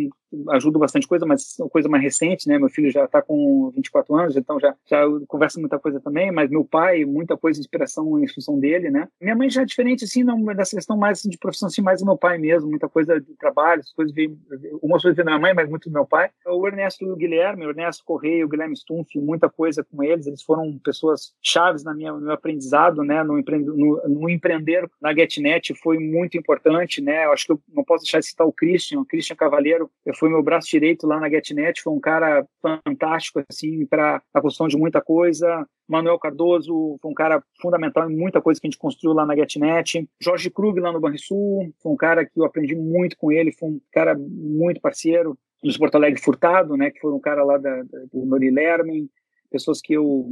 ajuda bastante coisa, mas é coisa mais recente, né? Meu filho já está com 24 anos, então já, já conversa muita coisa também, mas meu pai, muita coisa, inspiração em função dele, né? Minha mãe já é diferente, assim, não, dessa questão mais assim, de profissão, assim, mais do meu pai mesmo, muita coisa de trabalho, as coisas veio, uma coisa veio da minha mãe, mas muito do meu pai. O Ernesto e o Guilherme, o Ernesto Correia, o Guilherme Stumpf, muita coisa com eles, eles foram pessoas chaves na minha, no meu aprendizado, né? No, empre, no, no empreender na GetNet foi muito importante, né? Eu acho que eu não posso deixar de citar o Christian, o Christian Cavaleiro, foi meu braço direito lá na GetNet, foi um cara fantástico assim para a construção de muita coisa. Manuel Cardoso foi um cara fundamental em muita coisa que a gente construiu lá na GetNet. Jorge Krug lá no Banrisul, foi um cara que eu aprendi muito com ele, foi um cara muito parceiro. Dos Porto Alegre Furtado, né, que foi um cara lá da, da, do Nori Lerman, pessoas que eu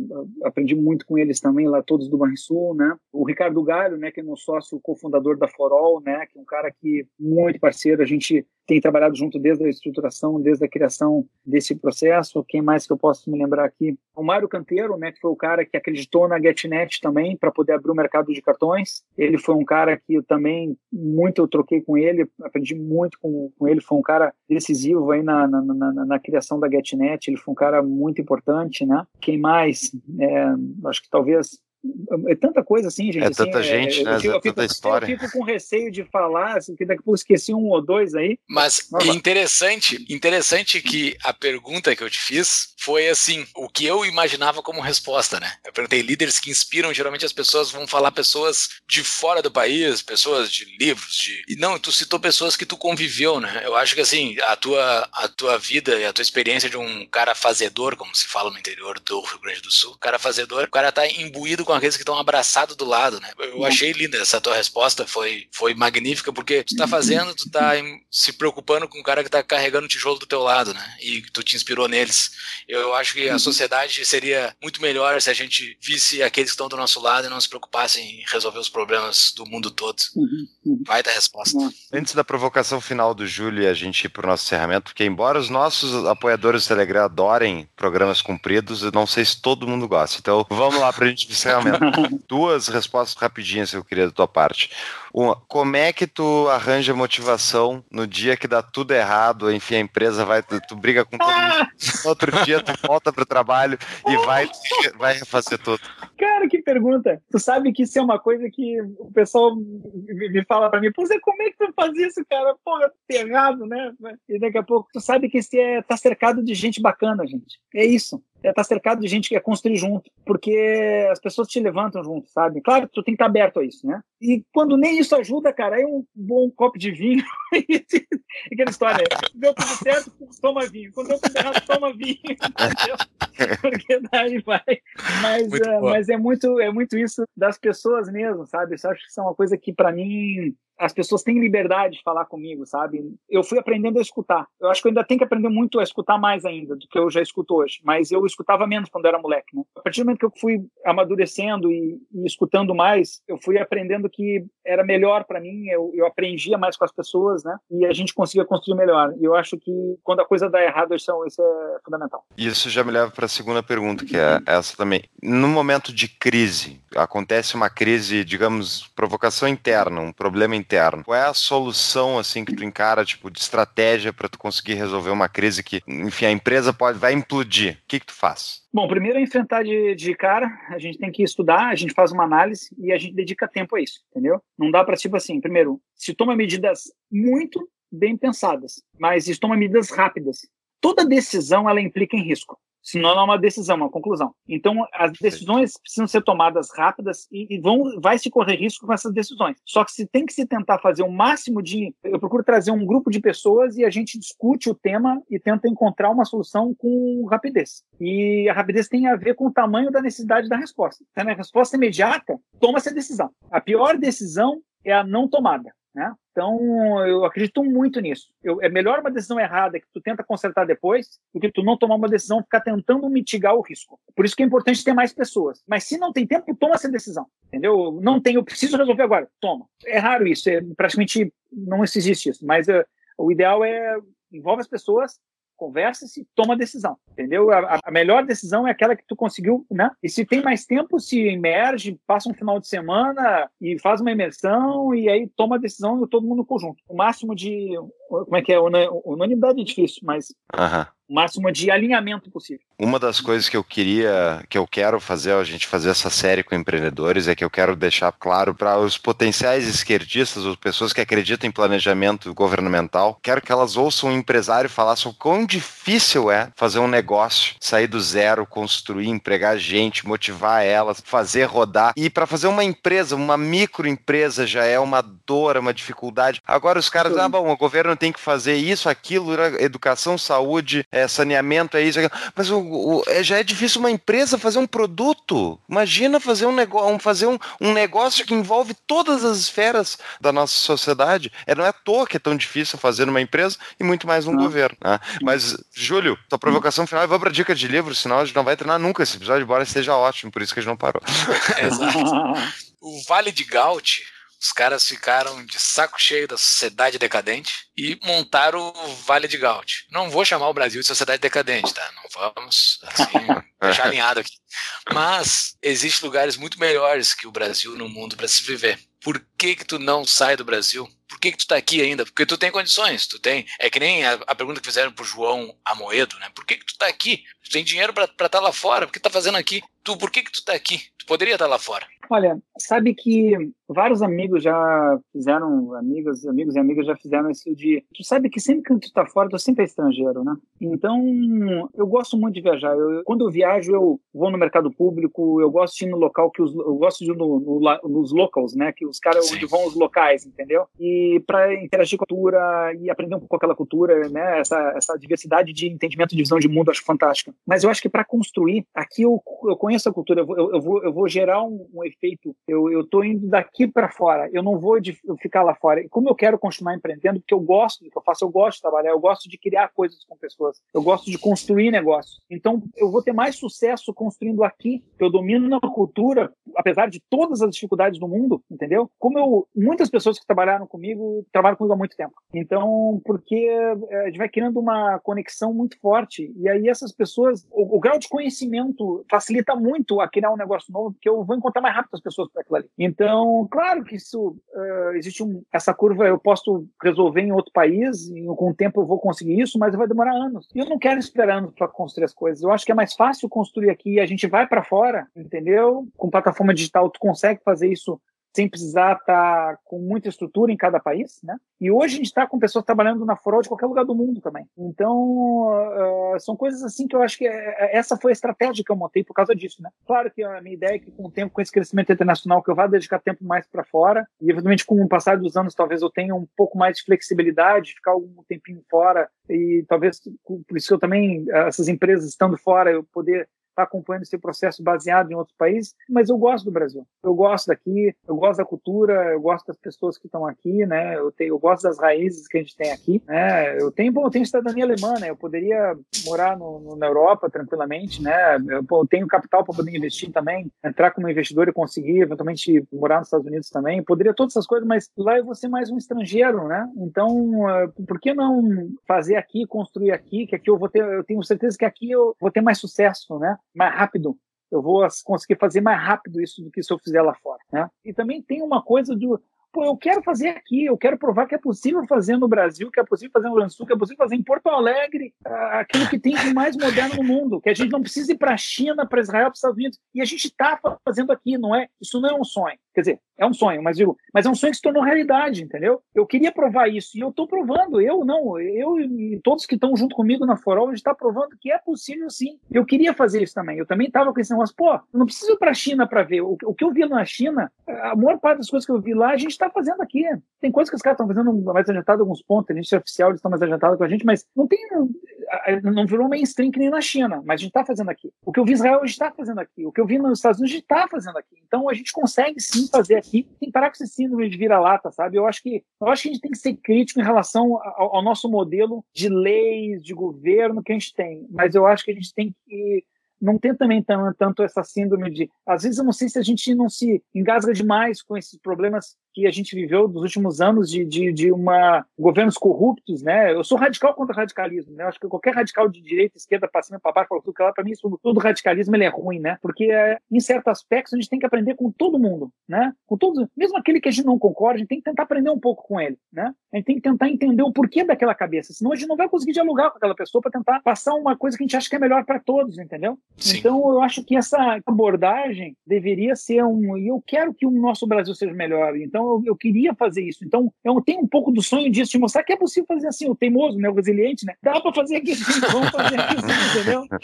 aprendi muito com eles também, lá todos do Banrisul, né? O Ricardo Galho, né, que é meu sócio cofundador da Forol, né, que é um cara que muito parceiro, a gente tem trabalhado junto desde a estruturação, desde a criação desse processo. Quem mais que eu posso me lembrar aqui? O Mário Canteiro, né, que foi o cara que acreditou na GetNet também para poder abrir o mercado de cartões. Ele foi um cara que eu também muito eu troquei com ele, aprendi muito com, com ele. Foi um cara decisivo aí na, na, na, na criação da GetNet. Ele foi um cara muito importante, né? Quem mais? É, acho que talvez é tanta coisa assim, gente. É assim, tanta gente, é, né? Eu, é fico, história. eu fico com receio de falar, assim, que daqui a pouco esqueci um ou dois aí. Mas interessante, interessante que a pergunta que eu te fiz foi assim, o que eu imaginava como resposta, né? Eu perguntei líderes que inspiram, geralmente as pessoas vão falar pessoas de fora do país, pessoas de livros, de... E não, tu citou pessoas que tu conviveu, né? Eu acho que assim, a tua, a tua vida e a tua experiência de um cara fazedor, como se fala no interior do Rio Grande do Sul, cara fazedor, o cara tá imbuído com aqueles que estão abraçados do lado, né? Eu achei linda essa tua resposta, foi, foi magnífica, porque tu tá uhum. fazendo, tu tá se preocupando com o cara que tá carregando o tijolo do teu lado, né? E tu te inspirou neles. Eu acho que a uhum. sociedade seria muito melhor se a gente visse aqueles que estão do nosso lado e não se preocupassem em resolver os problemas do mundo todo. Uhum. Vai dar resposta. Antes da provocação final do Júlio e a gente ir pro nosso encerramento, porque embora os nossos apoiadores do Telegram adorem programas compridos, eu não sei se todo mundo gosta. Então vamos lá pra gente encerrar Duas respostas rapidinhas que eu queria da tua parte. Uma, como é que tu arranja motivação no dia que dá tudo errado, enfim, a empresa vai, tu, tu briga com todo mundo, outro dia tu volta pro trabalho e vai, vai refazer tudo. Cara, que pergunta. Tu sabe que isso é uma coisa que o pessoal me fala pra mim, pô, Zé, como é que tu faz isso, cara? Porra, errado, né? E daqui a pouco tu sabe que esse é, tá cercado de gente bacana, gente. É isso é estar tá cercado de gente que quer construir junto, porque as pessoas te levantam junto, sabe? Claro que tu tem que estar aberto a isso, né? E quando nem isso ajuda, cara, é um bom copo de vinho. Aquela história, deu tudo certo, toma vinho. Quando deu tudo errado, toma vinho. Porque daí vai. Mas, uh, mas é muito é muito isso das pessoas mesmo, sabe? Eu acho que isso é uma coisa que para mim as pessoas têm liberdade de falar comigo, sabe? Eu fui aprendendo a escutar. Eu acho que eu ainda tenho que aprender muito a escutar mais ainda do que eu já escuto hoje. Mas eu escutava menos quando era moleque, né? A partir do momento que eu fui amadurecendo e, e escutando mais, eu fui aprendendo que era melhor para mim. Eu, eu aprendia mais com as pessoas, né? E a gente conseguia construir melhor. E eu acho que quando a coisa dá errado, isso é, isso é fundamental. Isso já me leva para a segunda pergunta, que é essa também. No momento de crise, acontece uma crise, digamos, provocação interna, um problema interno interno. Qual é a solução assim que tu encara, tipo, de estratégia para tu conseguir resolver uma crise que, enfim, a empresa pode vai implodir? O que, que tu faz? Bom, primeiro é enfrentar de, de cara, a gente tem que estudar, a gente faz uma análise e a gente dedica tempo a isso, entendeu? Não dá para, tipo assim, primeiro, se toma medidas muito bem pensadas, mas se toma medidas rápidas. Toda decisão, ela implica em risco senão não é uma decisão, é uma conclusão. Então, as decisões precisam ser tomadas rápidas e, e, vão, vai se correr risco com essas decisões. Só que se tem que se tentar fazer o máximo de. Eu procuro trazer um grupo de pessoas e a gente discute o tema e tenta encontrar uma solução com rapidez. E a rapidez tem a ver com o tamanho da necessidade da resposta. Se a resposta é imediata, toma-se a decisão. A pior decisão é a não tomada. Né? Então, eu acredito muito nisso. Eu, é melhor uma decisão errada que tu tenta consertar depois do que tu não tomar uma decisão ficar tentando mitigar o risco. Por isso que é importante ter mais pessoas. Mas se não tem tempo, toma essa decisão. Entendeu? Não tem, eu preciso resolver agora. Toma. É raro isso, é, praticamente não existe isso. Mas uh, o ideal é envolve as pessoas, conversa-se, toma decisão, entendeu? A, a, melhor decisão é aquela que tu conseguiu, né? E se tem mais tempo, se emerge, passa um final de semana e faz uma imersão e aí toma a decisão todo mundo conjunto. O máximo de, como é que é, unanimidade é difícil, mas Uhum o máximo de alinhamento possível. Uma das coisas que eu queria, que eu quero fazer, a gente fazer essa série com empreendedores, é que eu quero deixar claro para os potenciais esquerdistas, ou pessoas que acreditam em planejamento governamental, quero que elas ouçam um empresário falar sobre o quão difícil é fazer um negócio, sair do zero, construir, empregar gente, motivar elas, fazer rodar. E para fazer uma empresa, uma microempresa já é uma dor, é uma dificuldade. Agora os caras, Sim. ah, bom, o governo tem que fazer isso, aquilo, educação, saúde, é saneamento, é isso, mas o, o, é, já é difícil uma empresa fazer um produto. Imagina fazer um negócio, fazer um, um negócio que envolve todas as esferas da nossa sociedade. É, não é à toa que é tão difícil fazer numa empresa e muito mais num governo. Né? Mas, Júlio, tua provocação final, vamos para dica de livro, senão a gente não vai treinar nunca esse episódio, embora esteja ótimo, por isso que a gente não parou. Exato. O Vale de Gaut os caras ficaram de saco cheio da sociedade decadente e montaram o Vale de Gaut. Não vou chamar o Brasil de sociedade decadente, tá? Não vamos assim, deixar alinhado aqui. Mas existem lugares muito melhores que o Brasil no mundo para se viver. Por que que tu não sai do Brasil? Por que que tu tá aqui ainda? Porque tu tem condições, tu tem. É que nem a, a pergunta que fizeram pro João Amoedo, né? Por que que tu tá aqui? Tu tem dinheiro para estar tá lá fora? Por que tá fazendo aqui? Tu, por que que tu tá aqui? Tu poderia estar tá lá fora. Olha, sabe que vários amigos já fizeram, amigos, amigos e amigas já fizeram isso de. Tu sabe que sempre que tu tá fora, tu sempre é estrangeiro, né? Então, eu gosto muito de viajar. Eu, quando eu viajo, eu vou no mercado público, eu gosto de ir no local que os. Eu gosto de ir no, no, nos locals, né? Que os caras onde vão os locais, entendeu? E para interagir com a cultura e aprender um pouco com aquela cultura, né? Essa, essa diversidade de entendimento, de visão de mundo, eu acho fantástica. Mas eu acho que para construir, aqui eu, eu conheço a cultura, eu vou, eu, vou, eu vou gerar um, um efeito. Eu, eu tô indo daqui para fora, eu não vou de, ficar lá fora. E como eu quero continuar empreendendo, porque eu gosto do que eu faço, eu gosto de trabalhar, eu gosto de criar coisas com pessoas, eu gosto de construir negócios. Então, eu vou ter mais sucesso construindo aqui, eu domino na cultura, apesar de todas as dificuldades do mundo, entendeu? Como eu, muitas pessoas que trabalharam comigo, trabalham comigo há muito tempo. Então, porque eh, a gente vai criando uma conexão muito forte, e aí essas pessoas, o, o grau de conhecimento facilita muito a criar um negócio novo, porque eu vou encontrar mais rápido as pessoas para aquilo ali. Então, claro que isso uh, existe um, essa curva, eu posso resolver em outro país, e com o tempo eu vou conseguir isso, mas vai demorar anos. E eu não quero esperar anos para construir as coisas. Eu acho que é mais fácil construir aqui a gente vai para fora, entendeu? Com plataforma digital, tu consegue fazer isso sem precisar estar tá com muita estrutura em cada país, né? E hoje a gente está com pessoas trabalhando na Forol de qualquer lugar do mundo também. Então, uh, são coisas assim que eu acho que é, é, essa foi a estratégia que eu montei por causa disso, né? Claro que a minha ideia é que com o tempo, com esse crescimento internacional, que eu vá dedicar tempo mais para fora e, eventualmente, com o passar dos anos, talvez eu tenha um pouco mais de flexibilidade, ficar algum tempinho fora e talvez, por isso que eu também, essas empresas estando fora, eu poder está acompanhando esse processo baseado em outros países, mas eu gosto do Brasil. Eu gosto daqui, eu gosto da cultura, eu gosto das pessoas que estão aqui, né? Eu, tenho, eu gosto das raízes que a gente tem aqui, né? Eu tenho, bom, eu tenho cidadania alemã, né? Eu poderia morar no, no, na Europa tranquilamente, né? Eu, eu tenho capital para poder investir também, entrar como investidor e conseguir eventualmente morar nos Estados Unidos também. Eu poderia todas essas coisas, mas lá eu vou ser mais um estrangeiro, né? Então, eh, por que não fazer aqui, construir aqui, que aqui eu vou ter, eu tenho certeza que aqui eu vou ter mais sucesso, né? Mais rápido. Eu vou conseguir fazer mais rápido isso do que se eu fizer lá fora. Né? E também tem uma coisa do Pô, eu quero fazer aqui, eu quero provar que é possível fazer no Brasil, que é possível fazer no Rio Grande do Sul, que é possível fazer em Porto Alegre, aquilo que tem de mais moderno no mundo, que a gente não precisa ir para a China, para Israel, para os Estados Unidos. E a gente está fazendo aqui, não é? Isso não é um sonho. Quer dizer, é um sonho, mas digo, mas é um sonho que se tornou realidade, entendeu? Eu queria provar isso e eu estou provando. Eu não, eu e todos que estão junto comigo na Forol, a gente está provando que é possível sim. Eu queria fazer isso também. Eu também estava com esse negócio, pô, eu não preciso ir para a China para ver. O, o, que eu vi na China, a maior parte das coisas que eu vi lá, a gente está fazendo aqui. Tem coisas que os caras estão fazendo mais adiantado alguns pontos, a gente é oficial, eles estão mais adiantados com a gente, mas não tem, não virou mainstream que nem na China, mas a gente está fazendo aqui. O que eu vi em Israel, a gente está fazendo aqui. O que eu vi nos Estados Unidos, a gente está fazendo aqui. Então a gente consegue sim fazer aqui. Tem parar com esse síndrome de vira-lata, sabe? Eu acho que eu acho que a gente tem que ser crítico em relação ao, ao nosso modelo de leis, de governo que a gente tem. Mas eu acho que a gente tem que não tem também tanto essa síndrome de. Às vezes eu não sei se a gente não se engasga demais com esses problemas que a gente viveu dos últimos anos de, de, de uma governos corruptos, né? Eu sou radical contra radicalismo, né? Eu acho que qualquer radical de direita, esquerda, para cima, para baixo, para tudo que lá, para mim, isso, todo radicalismo ele é ruim, né? Porque é, em certos aspectos a gente tem que aprender com todo mundo, né? Com todos, mesmo aquele que a gente não concorda, a gente tem que tentar aprender um pouco com ele, né? A gente tem que tentar entender o porquê daquela cabeça, senão a gente não vai conseguir dialogar com aquela pessoa para tentar passar uma coisa que a gente acha que é melhor para todos, entendeu? Sim. Então eu acho que essa abordagem deveria ser um, e eu quero que o nosso Brasil seja melhor. Então eu, eu queria fazer isso. Então, eu tenho um pouco do sonho disso, de mostrar que é possível fazer assim, o teimoso, né, o resiliente, né? Dá para fazer aqui vamos fazer aqui sim, entendeu?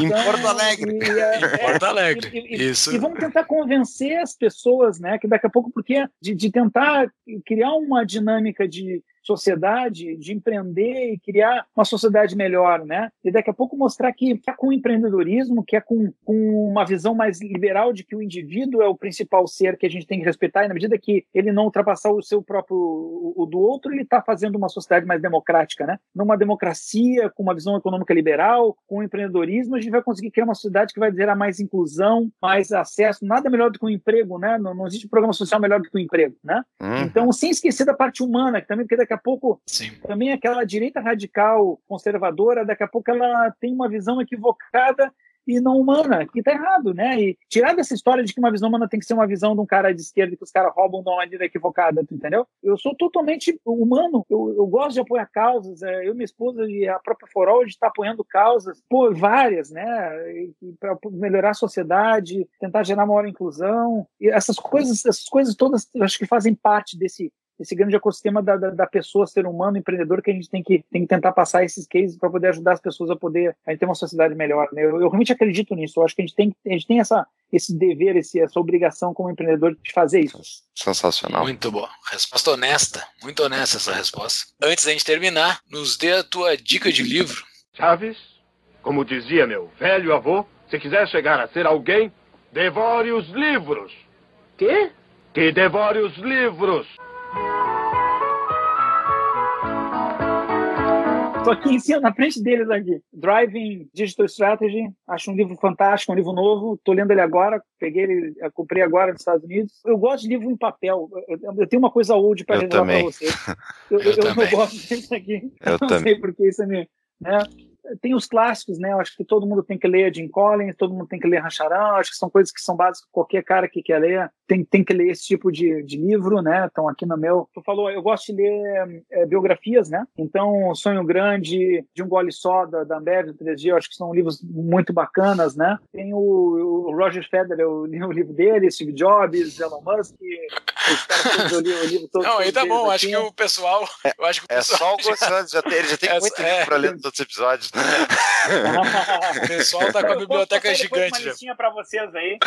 Então, em Porto Alegre. E, é, em Porto Alegre. E, e, isso. E vamos tentar convencer as pessoas, né, que daqui a pouco, porque de, de tentar criar uma dinâmica de sociedade de empreender e criar uma sociedade melhor, né? E daqui a pouco mostrar que, é com empreendedorismo, que é com, com uma visão mais liberal de que o indivíduo é o principal ser que a gente tem que respeitar, e na medida que ele não ultrapassar o seu próprio, o, o do outro, ele está fazendo uma sociedade mais democrática, né? Numa democracia, com uma visão econômica liberal, com empreendedorismo, a gente vai conseguir criar uma sociedade que vai gerar mais inclusão, mais acesso, nada melhor do que o um emprego, né? Não, não existe programa social melhor do que o um emprego, né? Hum. Então, sem esquecer da parte humana, que também, porque daqui a pouco Sim. também aquela direita radical conservadora, daqui a pouco ela tem uma visão equivocada e não humana, que tá errado, né? E tirar dessa história de que uma visão humana tem que ser uma visão de um cara de esquerda que os caras roubam de uma maneira equivocada, entendeu? Eu sou totalmente humano, eu, eu gosto de apoiar causas, é, eu, minha esposa e a própria Forol, gente tá apoiando causas, pô, várias, né? Para melhorar a sociedade, tentar gerar maior inclusão, e essas coisas, essas coisas todas, acho que fazem parte desse esse grande ecossistema da, da, da, pessoa, ser humano, empreendedor, que a gente tem que, tem que tentar passar esses cases para poder ajudar as pessoas a poder a ter uma sociedade melhor. Né? Eu, eu, realmente acredito nisso. Eu acho que a gente tem, a gente tem essa, esse dever, esse, essa obrigação como empreendedor de fazer isso. Sensacional. Muito bom. Resposta honesta. Muito honesta essa resposta. Antes da gente terminar, nos dê a tua dica de livro. Chaves, como dizia meu velho avô, se quiser chegar a ser alguém, devore os livros. Quê? Que devore os livros. Estou aqui em cima, na frente deles aqui. Driving Digital Strategy. Acho um livro fantástico, um livro novo. Estou lendo ele agora. Peguei ele, comprei agora nos Estados Unidos. Eu gosto de livro em papel. Eu, eu tenho uma coisa old para revelar para vocês. Eu, eu, eu, eu gosto disso aqui. Eu não também. sei porque isso é me, né? Tem os clássicos, né? Eu acho que todo mundo tem que ler Jim Collins, todo mundo tem que ler Racharan, acho que são coisas que são básicas, qualquer cara que quer ler tem, tem que ler esse tipo de, de livro, né? Então aqui no meu, tu falou, eu gosto de ler é, biografias, né? Então Sonho Grande, De um Gole Só, da, da Ambev, do 3G, eu acho que são livros muito bacanas, né? Tem o, o Roger Federer, eu li o livro dele, Steve Jobs, Elon Musk, os caras eu li o livro todo. Não, aí tá bom, acho que o pessoal... Eu acho que o é pessoal só o Gostando, já tem, ele já tem é, muito é, livro pra ler nos outros episódios. o pessoal tá com a biblioteca gigante. Uma listinha para vocês aí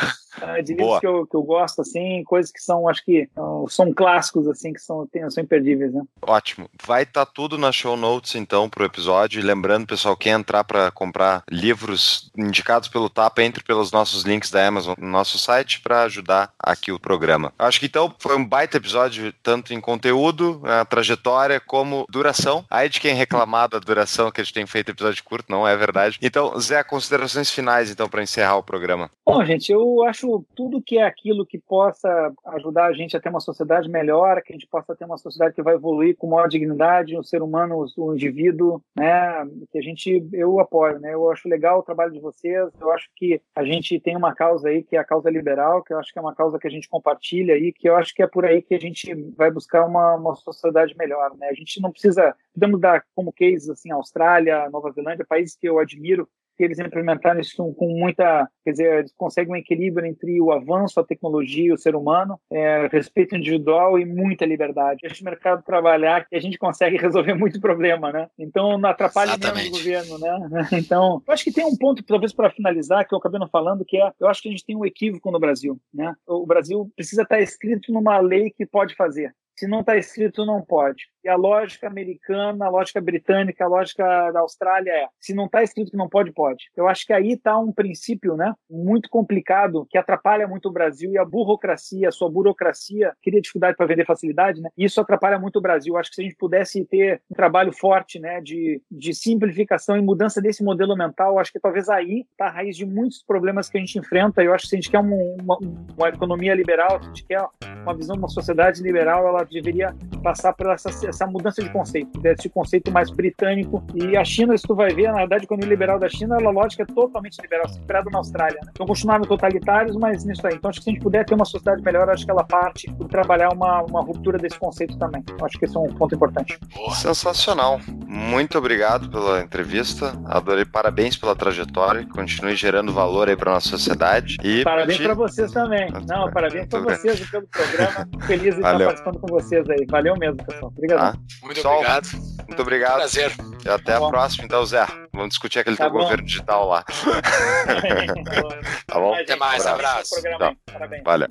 uh, de livros que eu, que eu gosto, assim, coisas que são, acho que uh, são clássicos, assim, que são, tem, são imperdíveis, né? Ótimo. Vai estar tá tudo na show notes, então, pro episódio. E lembrando, pessoal, quem entrar para comprar livros indicados pelo TAP, entre pelos nossos links da Amazon no nosso site para ajudar aqui o programa. Acho que então foi um baita episódio, tanto em conteúdo, trajetória, como duração. Aí de quem reclamar da duração que a gente tem feito episódio de curto, não é verdade. Então, Zé, considerações finais, então, para encerrar o programa. Bom, gente, eu acho tudo que é aquilo que possa ajudar a gente a ter uma sociedade melhor, que a gente possa ter uma sociedade que vai evoluir com maior dignidade, o ser humano, o indivíduo, né, que a gente, eu apoio, né, eu acho legal o trabalho de vocês, eu acho que a gente tem uma causa aí, que é a causa liberal, que eu acho que é uma causa que a gente compartilha aí, que eu acho que é por aí que a gente vai buscar uma, uma sociedade melhor, né, a gente não precisa, podemos dar como case, assim, Austrália, Nova Zelândia, países que eu admiro, que eles implementaram isso com muita, quer dizer, eles conseguem um equilíbrio entre o avanço, a tecnologia o ser humano, é, respeito individual e muita liberdade. O mercado trabalhar que a gente consegue resolver muito problema, né? Então não atrapalha menos o governo, né? Então, eu acho que tem um ponto, talvez para finalizar, que eu acabei não falando, que é, eu acho que a gente tem um equívoco no Brasil, né? O Brasil precisa estar escrito numa lei que pode fazer. Se não está escrito, não pode. E a lógica americana, a lógica britânica, a lógica da Austrália é: se não está escrito que não pode, pode. Eu acho que aí está um princípio, né, muito complicado que atrapalha muito o Brasil e a burocracia, a sua burocracia cria dificuldade para vender facilidade, né? E isso atrapalha muito o Brasil. Eu acho que se a gente pudesse ter um trabalho forte, né, de, de simplificação e mudança desse modelo mental, acho que talvez aí está a raiz de muitos problemas que a gente enfrenta. Eu acho que se a gente quer uma, uma, uma economia liberal, se a gente quer uma visão de uma sociedade liberal, ela deveria passar por essa essa mudança de conceito, desse conceito mais britânico. E a China, se tu vai ver, na verdade, quando é liberal da China, a lógica é totalmente liberal, inspirada na Austrália. Né? Então, continuaram totalitários, mas nisso aí. Então, acho que se a gente puder ter uma sociedade melhor, acho que ela parte por trabalhar uma, uma ruptura desse conceito também. Acho que esse é um ponto importante. Sensacional. Muito obrigado pela entrevista. Adorei. Parabéns pela trajetória. Continue gerando valor aí para nossa sociedade. E parabéns para vocês também. Não, parabéns para vocês pelo programa. Feliz de estar participando com vocês aí. Valeu mesmo, pessoal. Obrigado. Tá? Muito Sol, obrigado. Muito obrigado. Prazer. E até tá a próxima, então, Zé. Vamos discutir aquele tá teu bom. governo digital lá. tá bom? Até mais, abraço. abraço. Tá. Valeu.